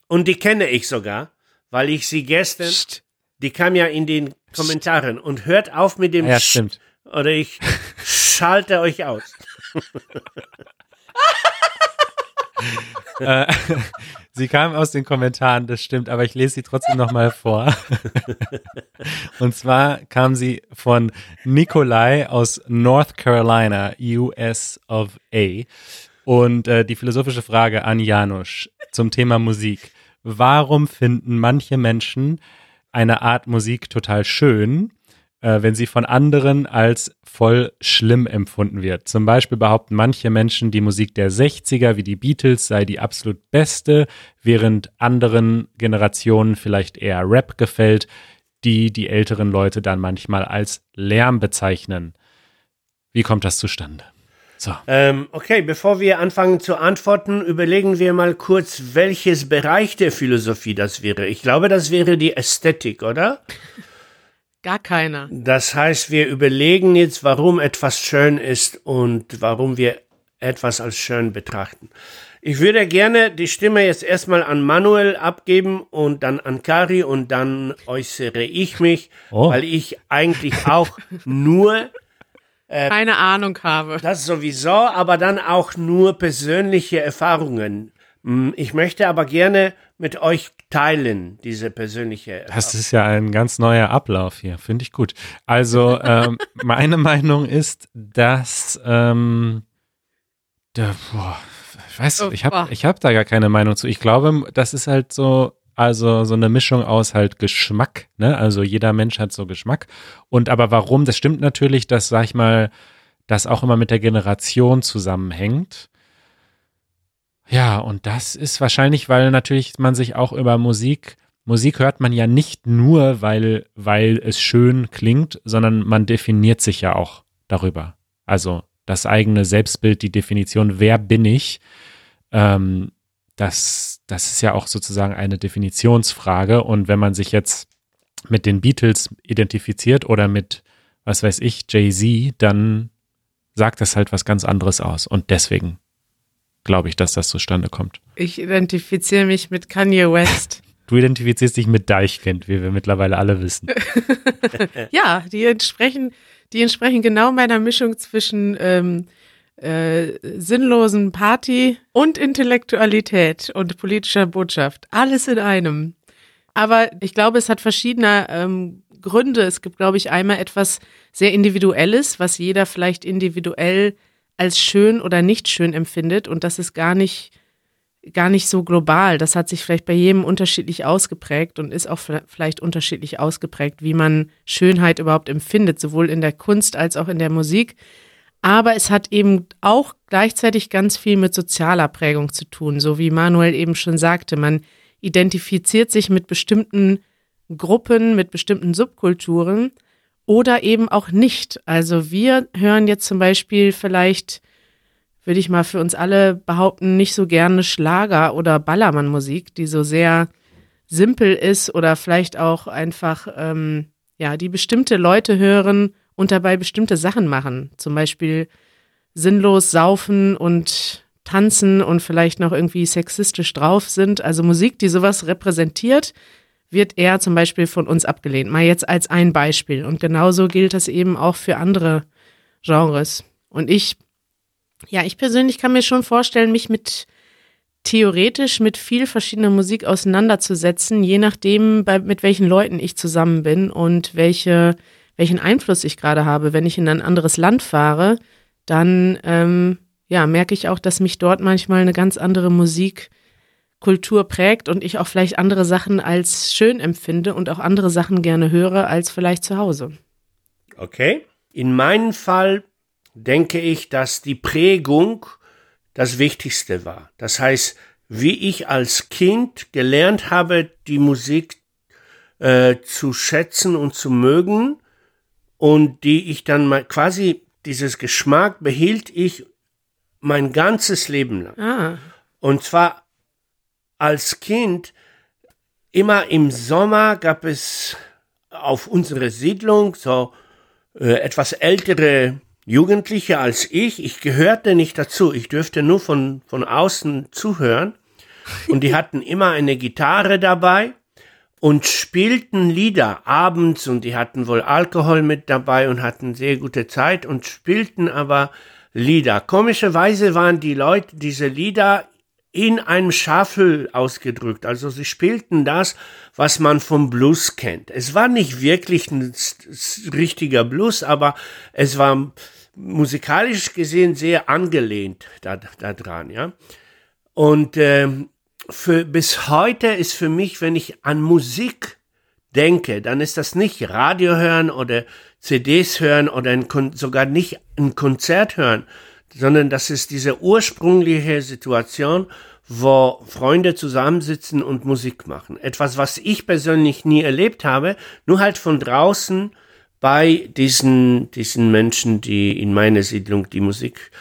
Und die kenne ich sogar, weil ich sie gestern, Psst. die kam ja in den Kommentaren und hört auf mit dem Ja, stimmt. Oder ich schalte euch aus. [laughs] [laughs] äh, sie kam aus den Kommentaren, das stimmt, aber ich lese sie trotzdem nochmal vor. [laughs] Und zwar kam sie von Nikolai aus North Carolina, US of A. Und äh, die philosophische Frage an Janusz zum Thema Musik. Warum finden manche Menschen eine Art Musik total schön äh, wenn sie von anderen als voll schlimm empfunden wird. Zum Beispiel behaupten manche Menschen, die Musik der 60er wie die Beatles sei die absolut beste, während anderen Generationen vielleicht eher Rap gefällt, die die älteren Leute dann manchmal als Lärm bezeichnen. Wie kommt das zustande? So. Ähm, okay, bevor wir anfangen zu antworten, überlegen wir mal kurz, welches Bereich der Philosophie das wäre. Ich glaube, das wäre die Ästhetik, oder? Gar keiner. Das heißt, wir überlegen jetzt, warum etwas schön ist und warum wir etwas als schön betrachten. Ich würde gerne die Stimme jetzt erstmal an Manuel abgeben und dann an Kari und dann äußere ich mich, oh. weil ich eigentlich auch [laughs] nur äh, keine Ahnung habe. Das sowieso, aber dann auch nur persönliche Erfahrungen. Hm, ich möchte aber gerne mit euch teilen, diese persönliche. Erfahrung. [laughs] Das ist ja ein ganz neuer Ablauf hier, finde ich gut. Also ähm, [laughs] meine Meinung ist, dass ähm, der, boah, ich weiß, oh, ich habe ich hab da gar keine Meinung zu. Ich glaube, das ist halt so, also so eine Mischung aus halt Geschmack, ne? Also jeder Mensch hat so Geschmack. Und aber warum? Das stimmt natürlich, dass, sag ich mal, das auch immer mit der Generation zusammenhängt. Ja, und das ist wahrscheinlich, weil natürlich man sich auch über Musik, Musik hört man ja nicht nur, weil, weil es schön klingt, sondern man definiert sich ja auch darüber. Also das eigene Selbstbild, die Definition, wer bin ich, ähm, das, das ist ja auch sozusagen eine Definitionsfrage. Und wenn man sich jetzt mit den Beatles identifiziert oder mit, was weiß ich, Jay-Z, dann sagt das halt was ganz anderes aus. Und deswegen glaube ich, dass das zustande kommt. Ich identifiziere mich mit Kanye West. [laughs] Du identifizierst dich mit Deichkind, wie wir mittlerweile alle wissen. [laughs] ja, die entsprechen, die entsprechen genau meiner Mischung zwischen ähm, äh, sinnlosen Party und Intellektualität und politischer Botschaft. Alles in einem. Aber ich glaube, es hat verschiedene ähm, Gründe. Es gibt, glaube ich, einmal etwas sehr Individuelles, was jeder vielleicht individuell als schön oder nicht schön empfindet. Und das ist gar nicht, gar nicht so global. Das hat sich vielleicht bei jedem unterschiedlich ausgeprägt und ist auch vielleicht unterschiedlich ausgeprägt, wie man Schönheit überhaupt empfindet, sowohl in der Kunst als auch in der Musik. Aber es hat eben auch gleichzeitig ganz viel mit sozialer Prägung zu tun, so wie Manuel eben schon sagte. Man identifiziert sich mit bestimmten Gruppen, mit bestimmten Subkulturen oder eben auch nicht. Also wir hören jetzt zum Beispiel vielleicht, würde ich mal für uns alle behaupten, nicht so gerne Schlager oder Ballermann-Musik, die so sehr simpel ist oder vielleicht auch einfach, ähm, ja, die bestimmte Leute hören und dabei bestimmte Sachen machen. Zum Beispiel sinnlos saufen und tanzen und vielleicht noch irgendwie sexistisch drauf sind. Also Musik, die sowas repräsentiert, wird eher zum Beispiel von uns abgelehnt. Mal jetzt als ein Beispiel. Und genauso gilt das eben auch für andere Genres. Und ich, ja, ich persönlich kann mir schon vorstellen, mich mit theoretisch mit viel verschiedener Musik auseinanderzusetzen, je nachdem, bei, mit welchen Leuten ich zusammen bin und welche, welchen Einfluss ich gerade habe. Wenn ich in ein anderes Land fahre, dann ähm, ja, merke ich auch, dass mich dort manchmal eine ganz andere Musik Kultur prägt und ich auch vielleicht andere Sachen als schön empfinde und auch andere Sachen gerne höre als vielleicht zu Hause. Okay. In meinem Fall denke ich, dass die Prägung das Wichtigste war. Das heißt, wie ich als Kind gelernt habe, die Musik äh, zu schätzen und zu mögen und die ich dann mal quasi dieses Geschmack behielt ich mein ganzes Leben lang. Ah. Und zwar als Kind immer im Sommer gab es auf unserer Siedlung so äh, etwas ältere Jugendliche als ich. Ich gehörte nicht dazu. Ich dürfte nur von, von außen zuhören. Und die [laughs] hatten immer eine Gitarre dabei und spielten Lieder abends und die hatten wohl Alkohol mit dabei und hatten sehr gute Zeit und spielten aber Lieder. Komischerweise waren die Leute, diese Lieder in einem Shuffle ausgedrückt. Also sie spielten das, was man vom Blues kennt. Es war nicht wirklich ein richtiger Blues, aber es war musikalisch gesehen sehr angelehnt da, da dran, ja. Und ähm, für, bis heute ist für mich, wenn ich an Musik denke, dann ist das nicht Radio hören oder CDs hören oder ein, sogar nicht ein Konzert hören, sondern das ist diese ursprüngliche Situation, wo Freunde zusammensitzen und Musik machen. Etwas, was ich persönlich nie erlebt habe, nur halt von draußen bei diesen, diesen Menschen, die in meiner Siedlung die Musik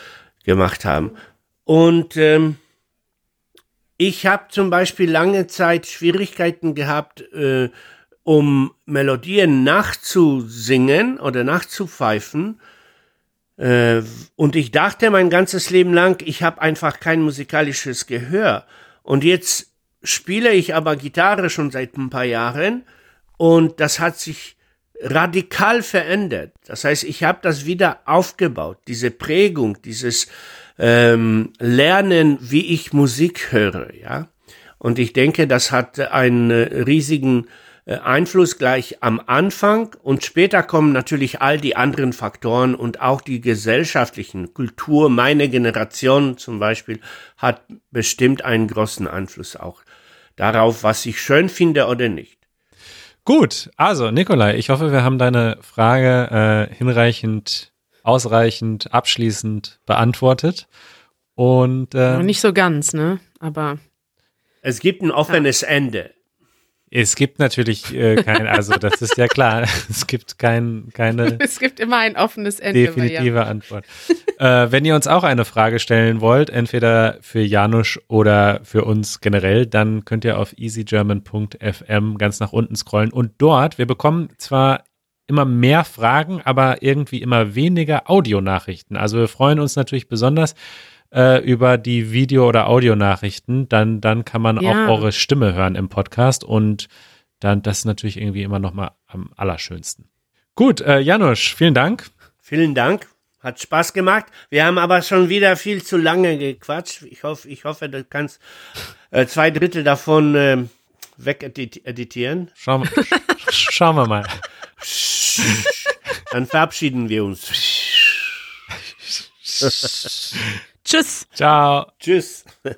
gemacht haben. Und ähm, ich habe zum Beispiel lange Zeit Schwierigkeiten gehabt, äh, um Melodien nachzusingen oder nachzupfeifen, äh, Und ich dachte mein ganzes Leben lang, ich habe einfach kein musikalisches Gehör. Und jetzt spiele ich aber Gitarre schon seit ein paar Jahren und das hat sich radikal verändert. Das heißt, ich habe das wieder aufgebaut, diese Prägung, dieses ähm, Lernen, wie ich Musik höre, ja. Und ich denke, das hat einen riesigen Einfluss gleich am Anfang und später kommen natürlich all die anderen Faktoren und auch die gesellschaftlichen Kultur. Meine Generation zum Beispiel hat bestimmt einen großen Einfluss auch darauf, was ich schön finde oder nicht. Gut, also Nikolai, ich hoffe, wir haben deine Frage äh, hinreichend, ausreichend, abschließend beantwortet. Und äh, nicht so ganz, ne? Aber es gibt ein offenes ja. Ende. Es gibt natürlich äh, kein, also das ist ja klar, [laughs] es gibt kein, keine. [laughs] Es gibt immer ein offenes Ende. Definitive ja. Antwort. äh, wenn ihr uns auch eine Frage stellen wollt, entweder für Janusz oder für uns generell, dann könnt ihr auf easygerman.fm ganz nach unten scrollen und dort, wir bekommen zwar immer mehr Fragen, aber irgendwie immer weniger Audionachrichten. Also wir freuen uns natürlich besonders, äh, über die Video- oder Audionachrichten, dann, dann kann man ja. auch eure Stimme hören im Podcast und dann das ist natürlich irgendwie immer noch mal am allerschönsten. Gut, äh, Janusz, vielen Dank. Vielen Dank. Hat Spaß gemacht. Wir haben aber schon wieder viel zu lange gequatscht. Ich hoffe, ich hoffe, du kannst äh, zwei Drittel davon äh, wegeditieren. Schauen, [laughs] schauen wir mal. Dann verabschieden wir uns. [laughs] Tschüss. Ciao. Tschüss. [laughs]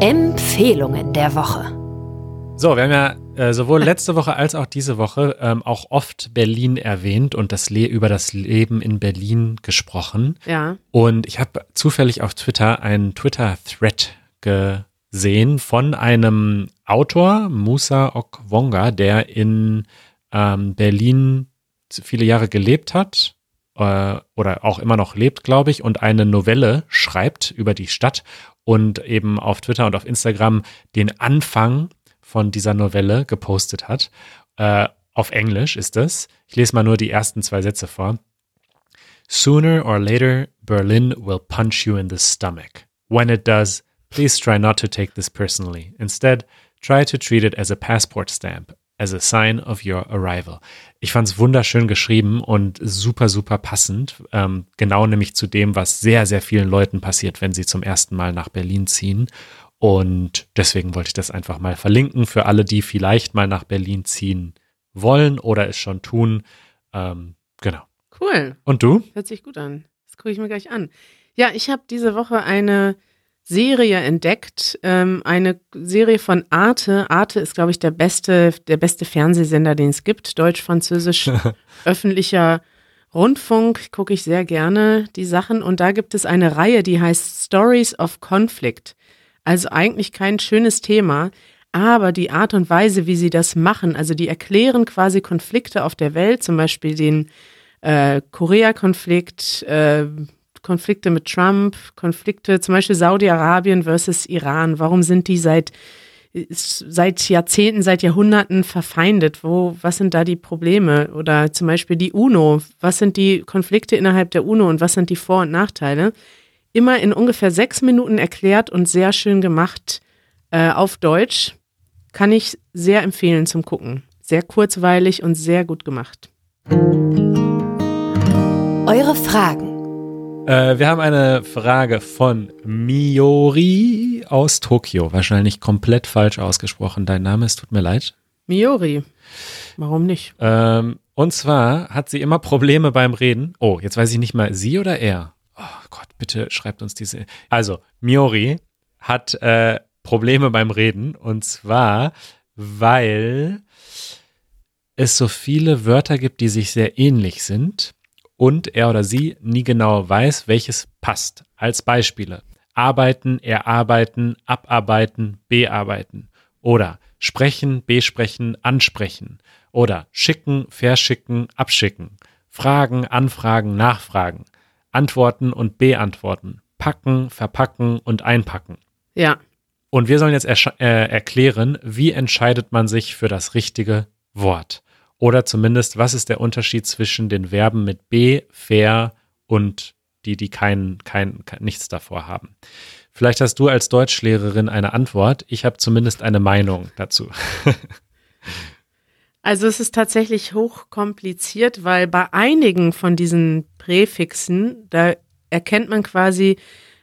Empfehlungen der Woche. So, wir haben ja äh, sowohl letzte Woche als auch diese Woche ähm, auch oft Berlin erwähnt und das Le über das Leben in Berlin gesprochen. Ja. Und ich habe zufällig auf Twitter einen Twitter-Thread gesehen von einem Autor, Musa Okwonga, der in ähm, Berlin viele Jahre gelebt hat äh, oder auch immer noch lebt, glaube ich, und eine Novelle schreibt über die Stadt und eben auf Twitter und auf Instagram den Anfang von dieser Novelle gepostet hat. Äh, auf Englisch ist es. Ich lese mal nur die ersten zwei Sätze vor. Sooner or later, Berlin will punch you in the stomach. When it does, please try not to take this personally. Instead, try to treat it as a passport stamp, as a sign of your arrival. Ich fand es wunderschön geschrieben und super, super passend. Ähm, genau nämlich zu dem, was sehr, sehr vielen Leuten passiert, wenn sie zum ersten Mal nach Berlin ziehen. Und deswegen wollte ich das einfach mal verlinken für alle, die vielleicht mal nach Berlin ziehen wollen oder es schon tun. Ähm, genau. Cool. Und du? Hört sich gut an. Das gucke ich mir gleich an. Ja, ich habe diese Woche eine Serie entdeckt, ähm, eine Serie von Arte. Arte ist, glaube ich, der beste, der beste Fernsehsender, den es gibt, deutsch-französisch, [laughs] öffentlicher Rundfunk, gucke ich sehr gerne die Sachen. Und da gibt es eine Reihe, die heißt Stories of Conflict. Also eigentlich kein schönes Thema, aber die Art und Weise, wie sie das machen, also die erklären quasi Konflikte auf der Welt, zum Beispiel den äh, Korea-Konflikt, äh, Konflikte mit Trump, Konflikte, zum Beispiel Saudi-Arabien versus Iran. Warum sind die seit, seit Jahrzehnten, seit Jahrhunderten verfeindet? Wo, was sind da die Probleme? Oder zum Beispiel die UNO. Was sind die Konflikte innerhalb der UNO und was sind die Vor- und Nachteile? Immer in ungefähr sechs Minuten erklärt und sehr schön gemacht äh, auf Deutsch. Kann ich sehr empfehlen zum Gucken. Sehr kurzweilig und sehr gut gemacht. Eure Fragen äh, wir haben eine Frage von Miori aus Tokio. Wahrscheinlich komplett falsch ausgesprochen. Dein Name, es tut mir leid. Miori. Warum nicht? Ähm, und zwar hat sie immer Probleme beim Reden. Oh, jetzt weiß ich nicht mal, sie oder er? Oh Gott, bitte schreibt uns diese. Also, Miori hat äh, Probleme beim Reden. Und zwar, weil es so viele Wörter gibt, die sich sehr ähnlich sind und er oder sie nie genau weiß, welches passt. Als Beispiele. Arbeiten, erarbeiten, abarbeiten, bearbeiten. Oder sprechen, besprechen, ansprechen. Oder schicken, verschicken, abschicken. Fragen, anfragen, nachfragen. Antworten und beantworten. Packen, verpacken und einpacken. Ja. Und wir sollen jetzt äh, erklären, wie entscheidet man sich für das richtige Wort. Oder zumindest, was ist der Unterschied zwischen den Verben mit B, fair und die, die kein, kein, kein nichts davor haben? Vielleicht hast du als Deutschlehrerin eine Antwort. Ich habe zumindest eine Meinung dazu. [laughs] Also es ist tatsächlich hochkompliziert, weil bei einigen von diesen Präfixen, da erkennt man quasi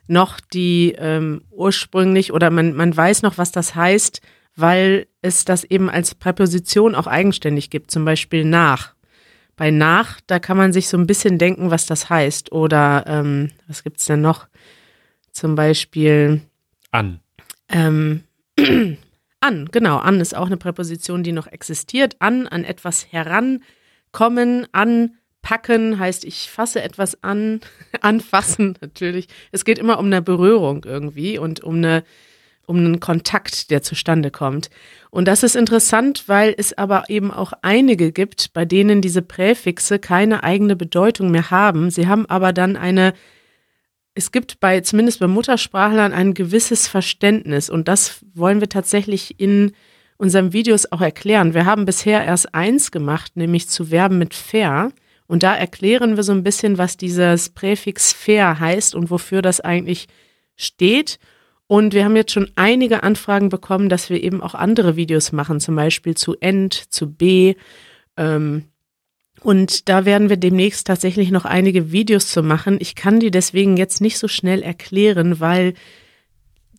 noch die ähm, ursprünglich oder man, man weiß noch, was das heißt, weil es das eben als Präposition auch eigenständig gibt, zum Beispiel nach. Bei nach, da kann man sich so ein bisschen denken, was das heißt. Oder ähm, was gibt's denn noch? Zum Beispiel an. Ähm, [clears throat] an, genau, an ist auch eine Präposition, die noch existiert. An, an etwas herankommen, anpacken heißt, ich fasse etwas an, [laughs] anfassen natürlich. Es geht immer um eine Berührung irgendwie und um eine um einen Kontakt, der zustande kommt. Und das ist interessant, weil es aber eben auch einige gibt, bei denen diese Präfixe keine eigene Bedeutung mehr haben. Sie haben aber dann eine es gibt bei, zumindest bei Muttersprachlern, ein gewisses Verständnis und das wollen wir tatsächlich in unseren Videos auch erklären. Wir haben bisher erst eins gemacht, nämlich zu Verben mit fair. Und da erklären wir so ein bisschen, was dieses Präfix fair heißt und wofür das eigentlich steht. Und wir haben jetzt schon einige Anfragen bekommen, dass wir eben auch andere Videos machen, zum Beispiel zu end, zu b. Ähm, und da werden wir demnächst tatsächlich noch einige Videos zu machen. Ich kann die deswegen jetzt nicht so schnell erklären, weil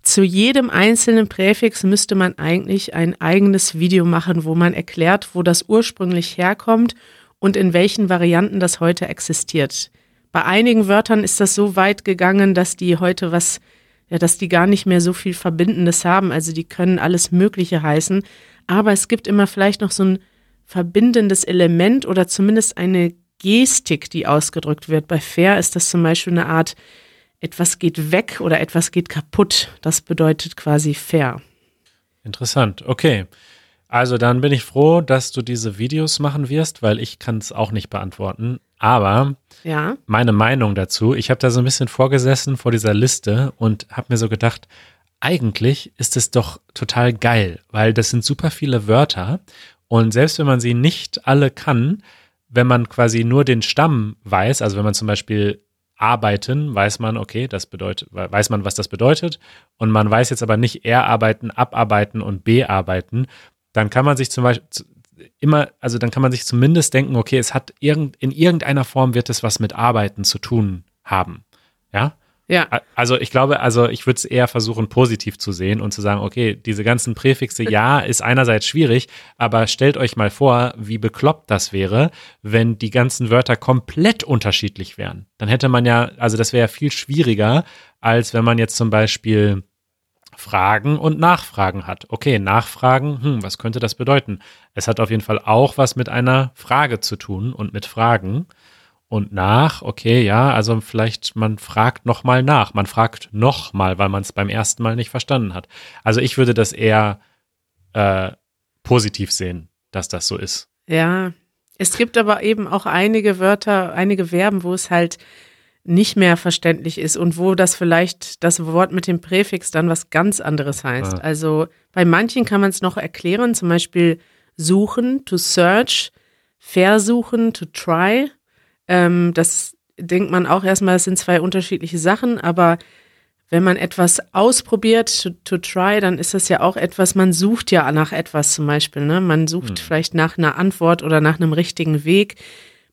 zu jedem einzelnen Präfix müsste man eigentlich ein eigenes Video machen, wo man erklärt, wo das ursprünglich herkommt und in welchen Varianten das heute existiert. Bei einigen Wörtern ist das so weit gegangen, dass die heute was, ja, dass die gar nicht mehr so viel Verbindendes haben. Also die können alles Mögliche heißen. Aber es gibt immer vielleicht noch so ein verbindendes Element oder zumindest eine Gestik, die ausgedrückt wird. Bei fair ist das zum Beispiel eine Art, etwas geht weg oder etwas geht kaputt. Das bedeutet quasi fair. Interessant, okay. Also dann bin ich froh, dass du diese Videos machen wirst, weil ich kann es auch nicht beantworten. Aber ja. meine Meinung dazu, ich habe da so ein bisschen vorgesessen vor dieser Liste und habe mir so gedacht, eigentlich ist es doch total geil, weil das sind super viele Wörter und selbst wenn man sie nicht alle kann, wenn man quasi nur den Stamm weiß, also wenn man zum Beispiel arbeiten, weiß man, okay, das bedeutet, weiß man, was das bedeutet. Und man weiß jetzt aber nicht erarbeiten, abarbeiten und bearbeiten, dann kann man sich zum Beispiel immer, also dann kann man sich zumindest denken, okay, es hat irgend, in irgendeiner Form wird es was mit Arbeiten zu tun haben. Ja? Ja. Also ich glaube, also ich würde es eher versuchen, positiv zu sehen und zu sagen, okay, diese ganzen Präfixe, ja, ist einerseits schwierig, aber stellt euch mal vor, wie bekloppt das wäre, wenn die ganzen Wörter komplett unterschiedlich wären. Dann hätte man ja, also das wäre ja viel schwieriger, als wenn man jetzt zum Beispiel Fragen und Nachfragen hat. Okay, Nachfragen, hm, was könnte das bedeuten? Es hat auf jeden Fall auch was mit einer Frage zu tun und mit Fragen und nach, okay, ja, also vielleicht man fragt noch mal nach, man fragt noch mal, weil man es beim ersten Mal nicht verstanden hat. Also ich würde das eher äh, positiv sehen, dass das so ist. Ja, es gibt aber eben auch einige Wörter, einige Verben, wo es halt nicht mehr verständlich ist und wo das vielleicht das Wort mit dem Präfix dann was ganz anderes heißt. Ah. Also bei manchen kann man es noch erklären, zum Beispiel suchen, to search, versuchen, to try. Ähm, das denkt man auch erstmal, es sind zwei unterschiedliche Sachen, aber wenn man etwas ausprobiert, to, to, try, dann ist das ja auch etwas, man sucht ja nach etwas zum Beispiel. Ne? Man sucht mhm. vielleicht nach einer Antwort oder nach einem richtigen Weg.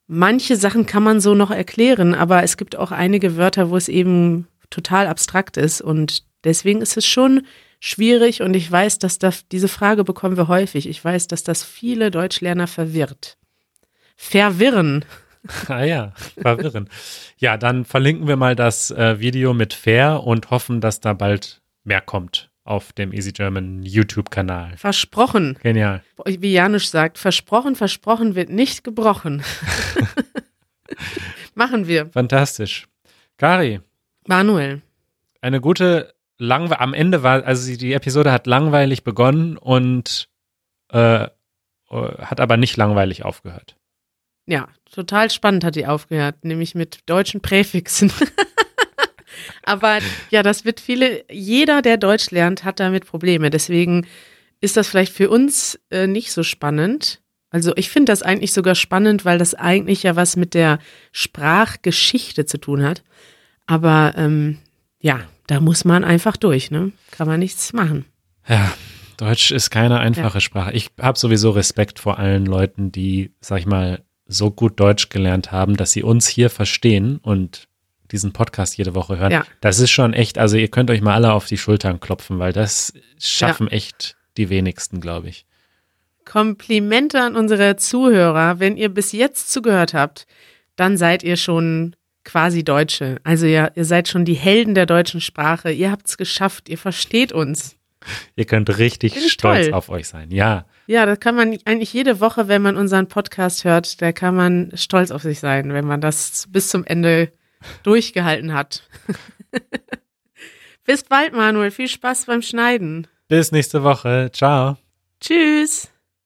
Manche Sachen kann man so noch erklären, aber es gibt auch einige Wörter, wo es eben total abstrakt ist und deswegen ist es schon schwierig und ich weiß, dass das, diese Frage bekommen wir häufig. Ich weiß, dass das viele Deutschlerner verwirrt. Verwirren. [laughs] Ah ja, verwirren. ja, dann verlinken wir mal das äh, Video mit Fair und hoffen, dass da bald mehr kommt auf dem Easy German YouTube-Kanal. Versprochen. Genial. Wie Janusz sagt, versprochen, versprochen wird nicht gebrochen. [laughs] Machen wir. Fantastisch. Kari. Manuel. Eine gute, langwe am Ende war, also die Episode hat langweilig begonnen und äh, äh hat aber nicht langweilig aufgehört. Ja, total spannend hat die aufgehört, nämlich mit deutschen Präfixen. [laughs] Aber ja, das wird viele, jeder, der Deutsch lernt, hat damit Probleme. Deswegen ist das vielleicht für uns äh, nicht so spannend. Also ich finde das eigentlich sogar spannend, weil das eigentlich ja was mit der Sprachgeschichte zu tun hat. Aber ähm, ja, da muss man einfach durch, ne? Kann man nichts machen. Ja, Deutsch ist keine einfache ja. Sprache. Ich habe sowieso Respekt vor allen Leuten, die, sag ich mal, so gut Deutsch gelernt haben, dass sie uns hier verstehen und diesen Podcast jede Woche hören. Ja. Das ist schon echt, also ihr könnt euch mal alle auf die Schultern klopfen, weil das schaffen ja. echt die wenigsten, glaube ich. Komplimente an unsere Zuhörer. Wenn ihr bis jetzt zugehört habt, dann seid ihr schon quasi Deutsche. Also ja, ihr seid schon die Helden der deutschen Sprache. Ihr habt es geschafft. Ihr versteht uns. Ihr könnt richtig stolz toll. auf euch sein. Ja. Ja, das kann man eigentlich jede Woche, wenn man unseren Podcast hört, da kann man stolz auf sich sein, wenn man das bis zum Ende durchgehalten hat. [laughs] Bis bald, Manuel. Viel Spaß beim Schneiden. Bis nächste Woche. Ciao. Tschüss.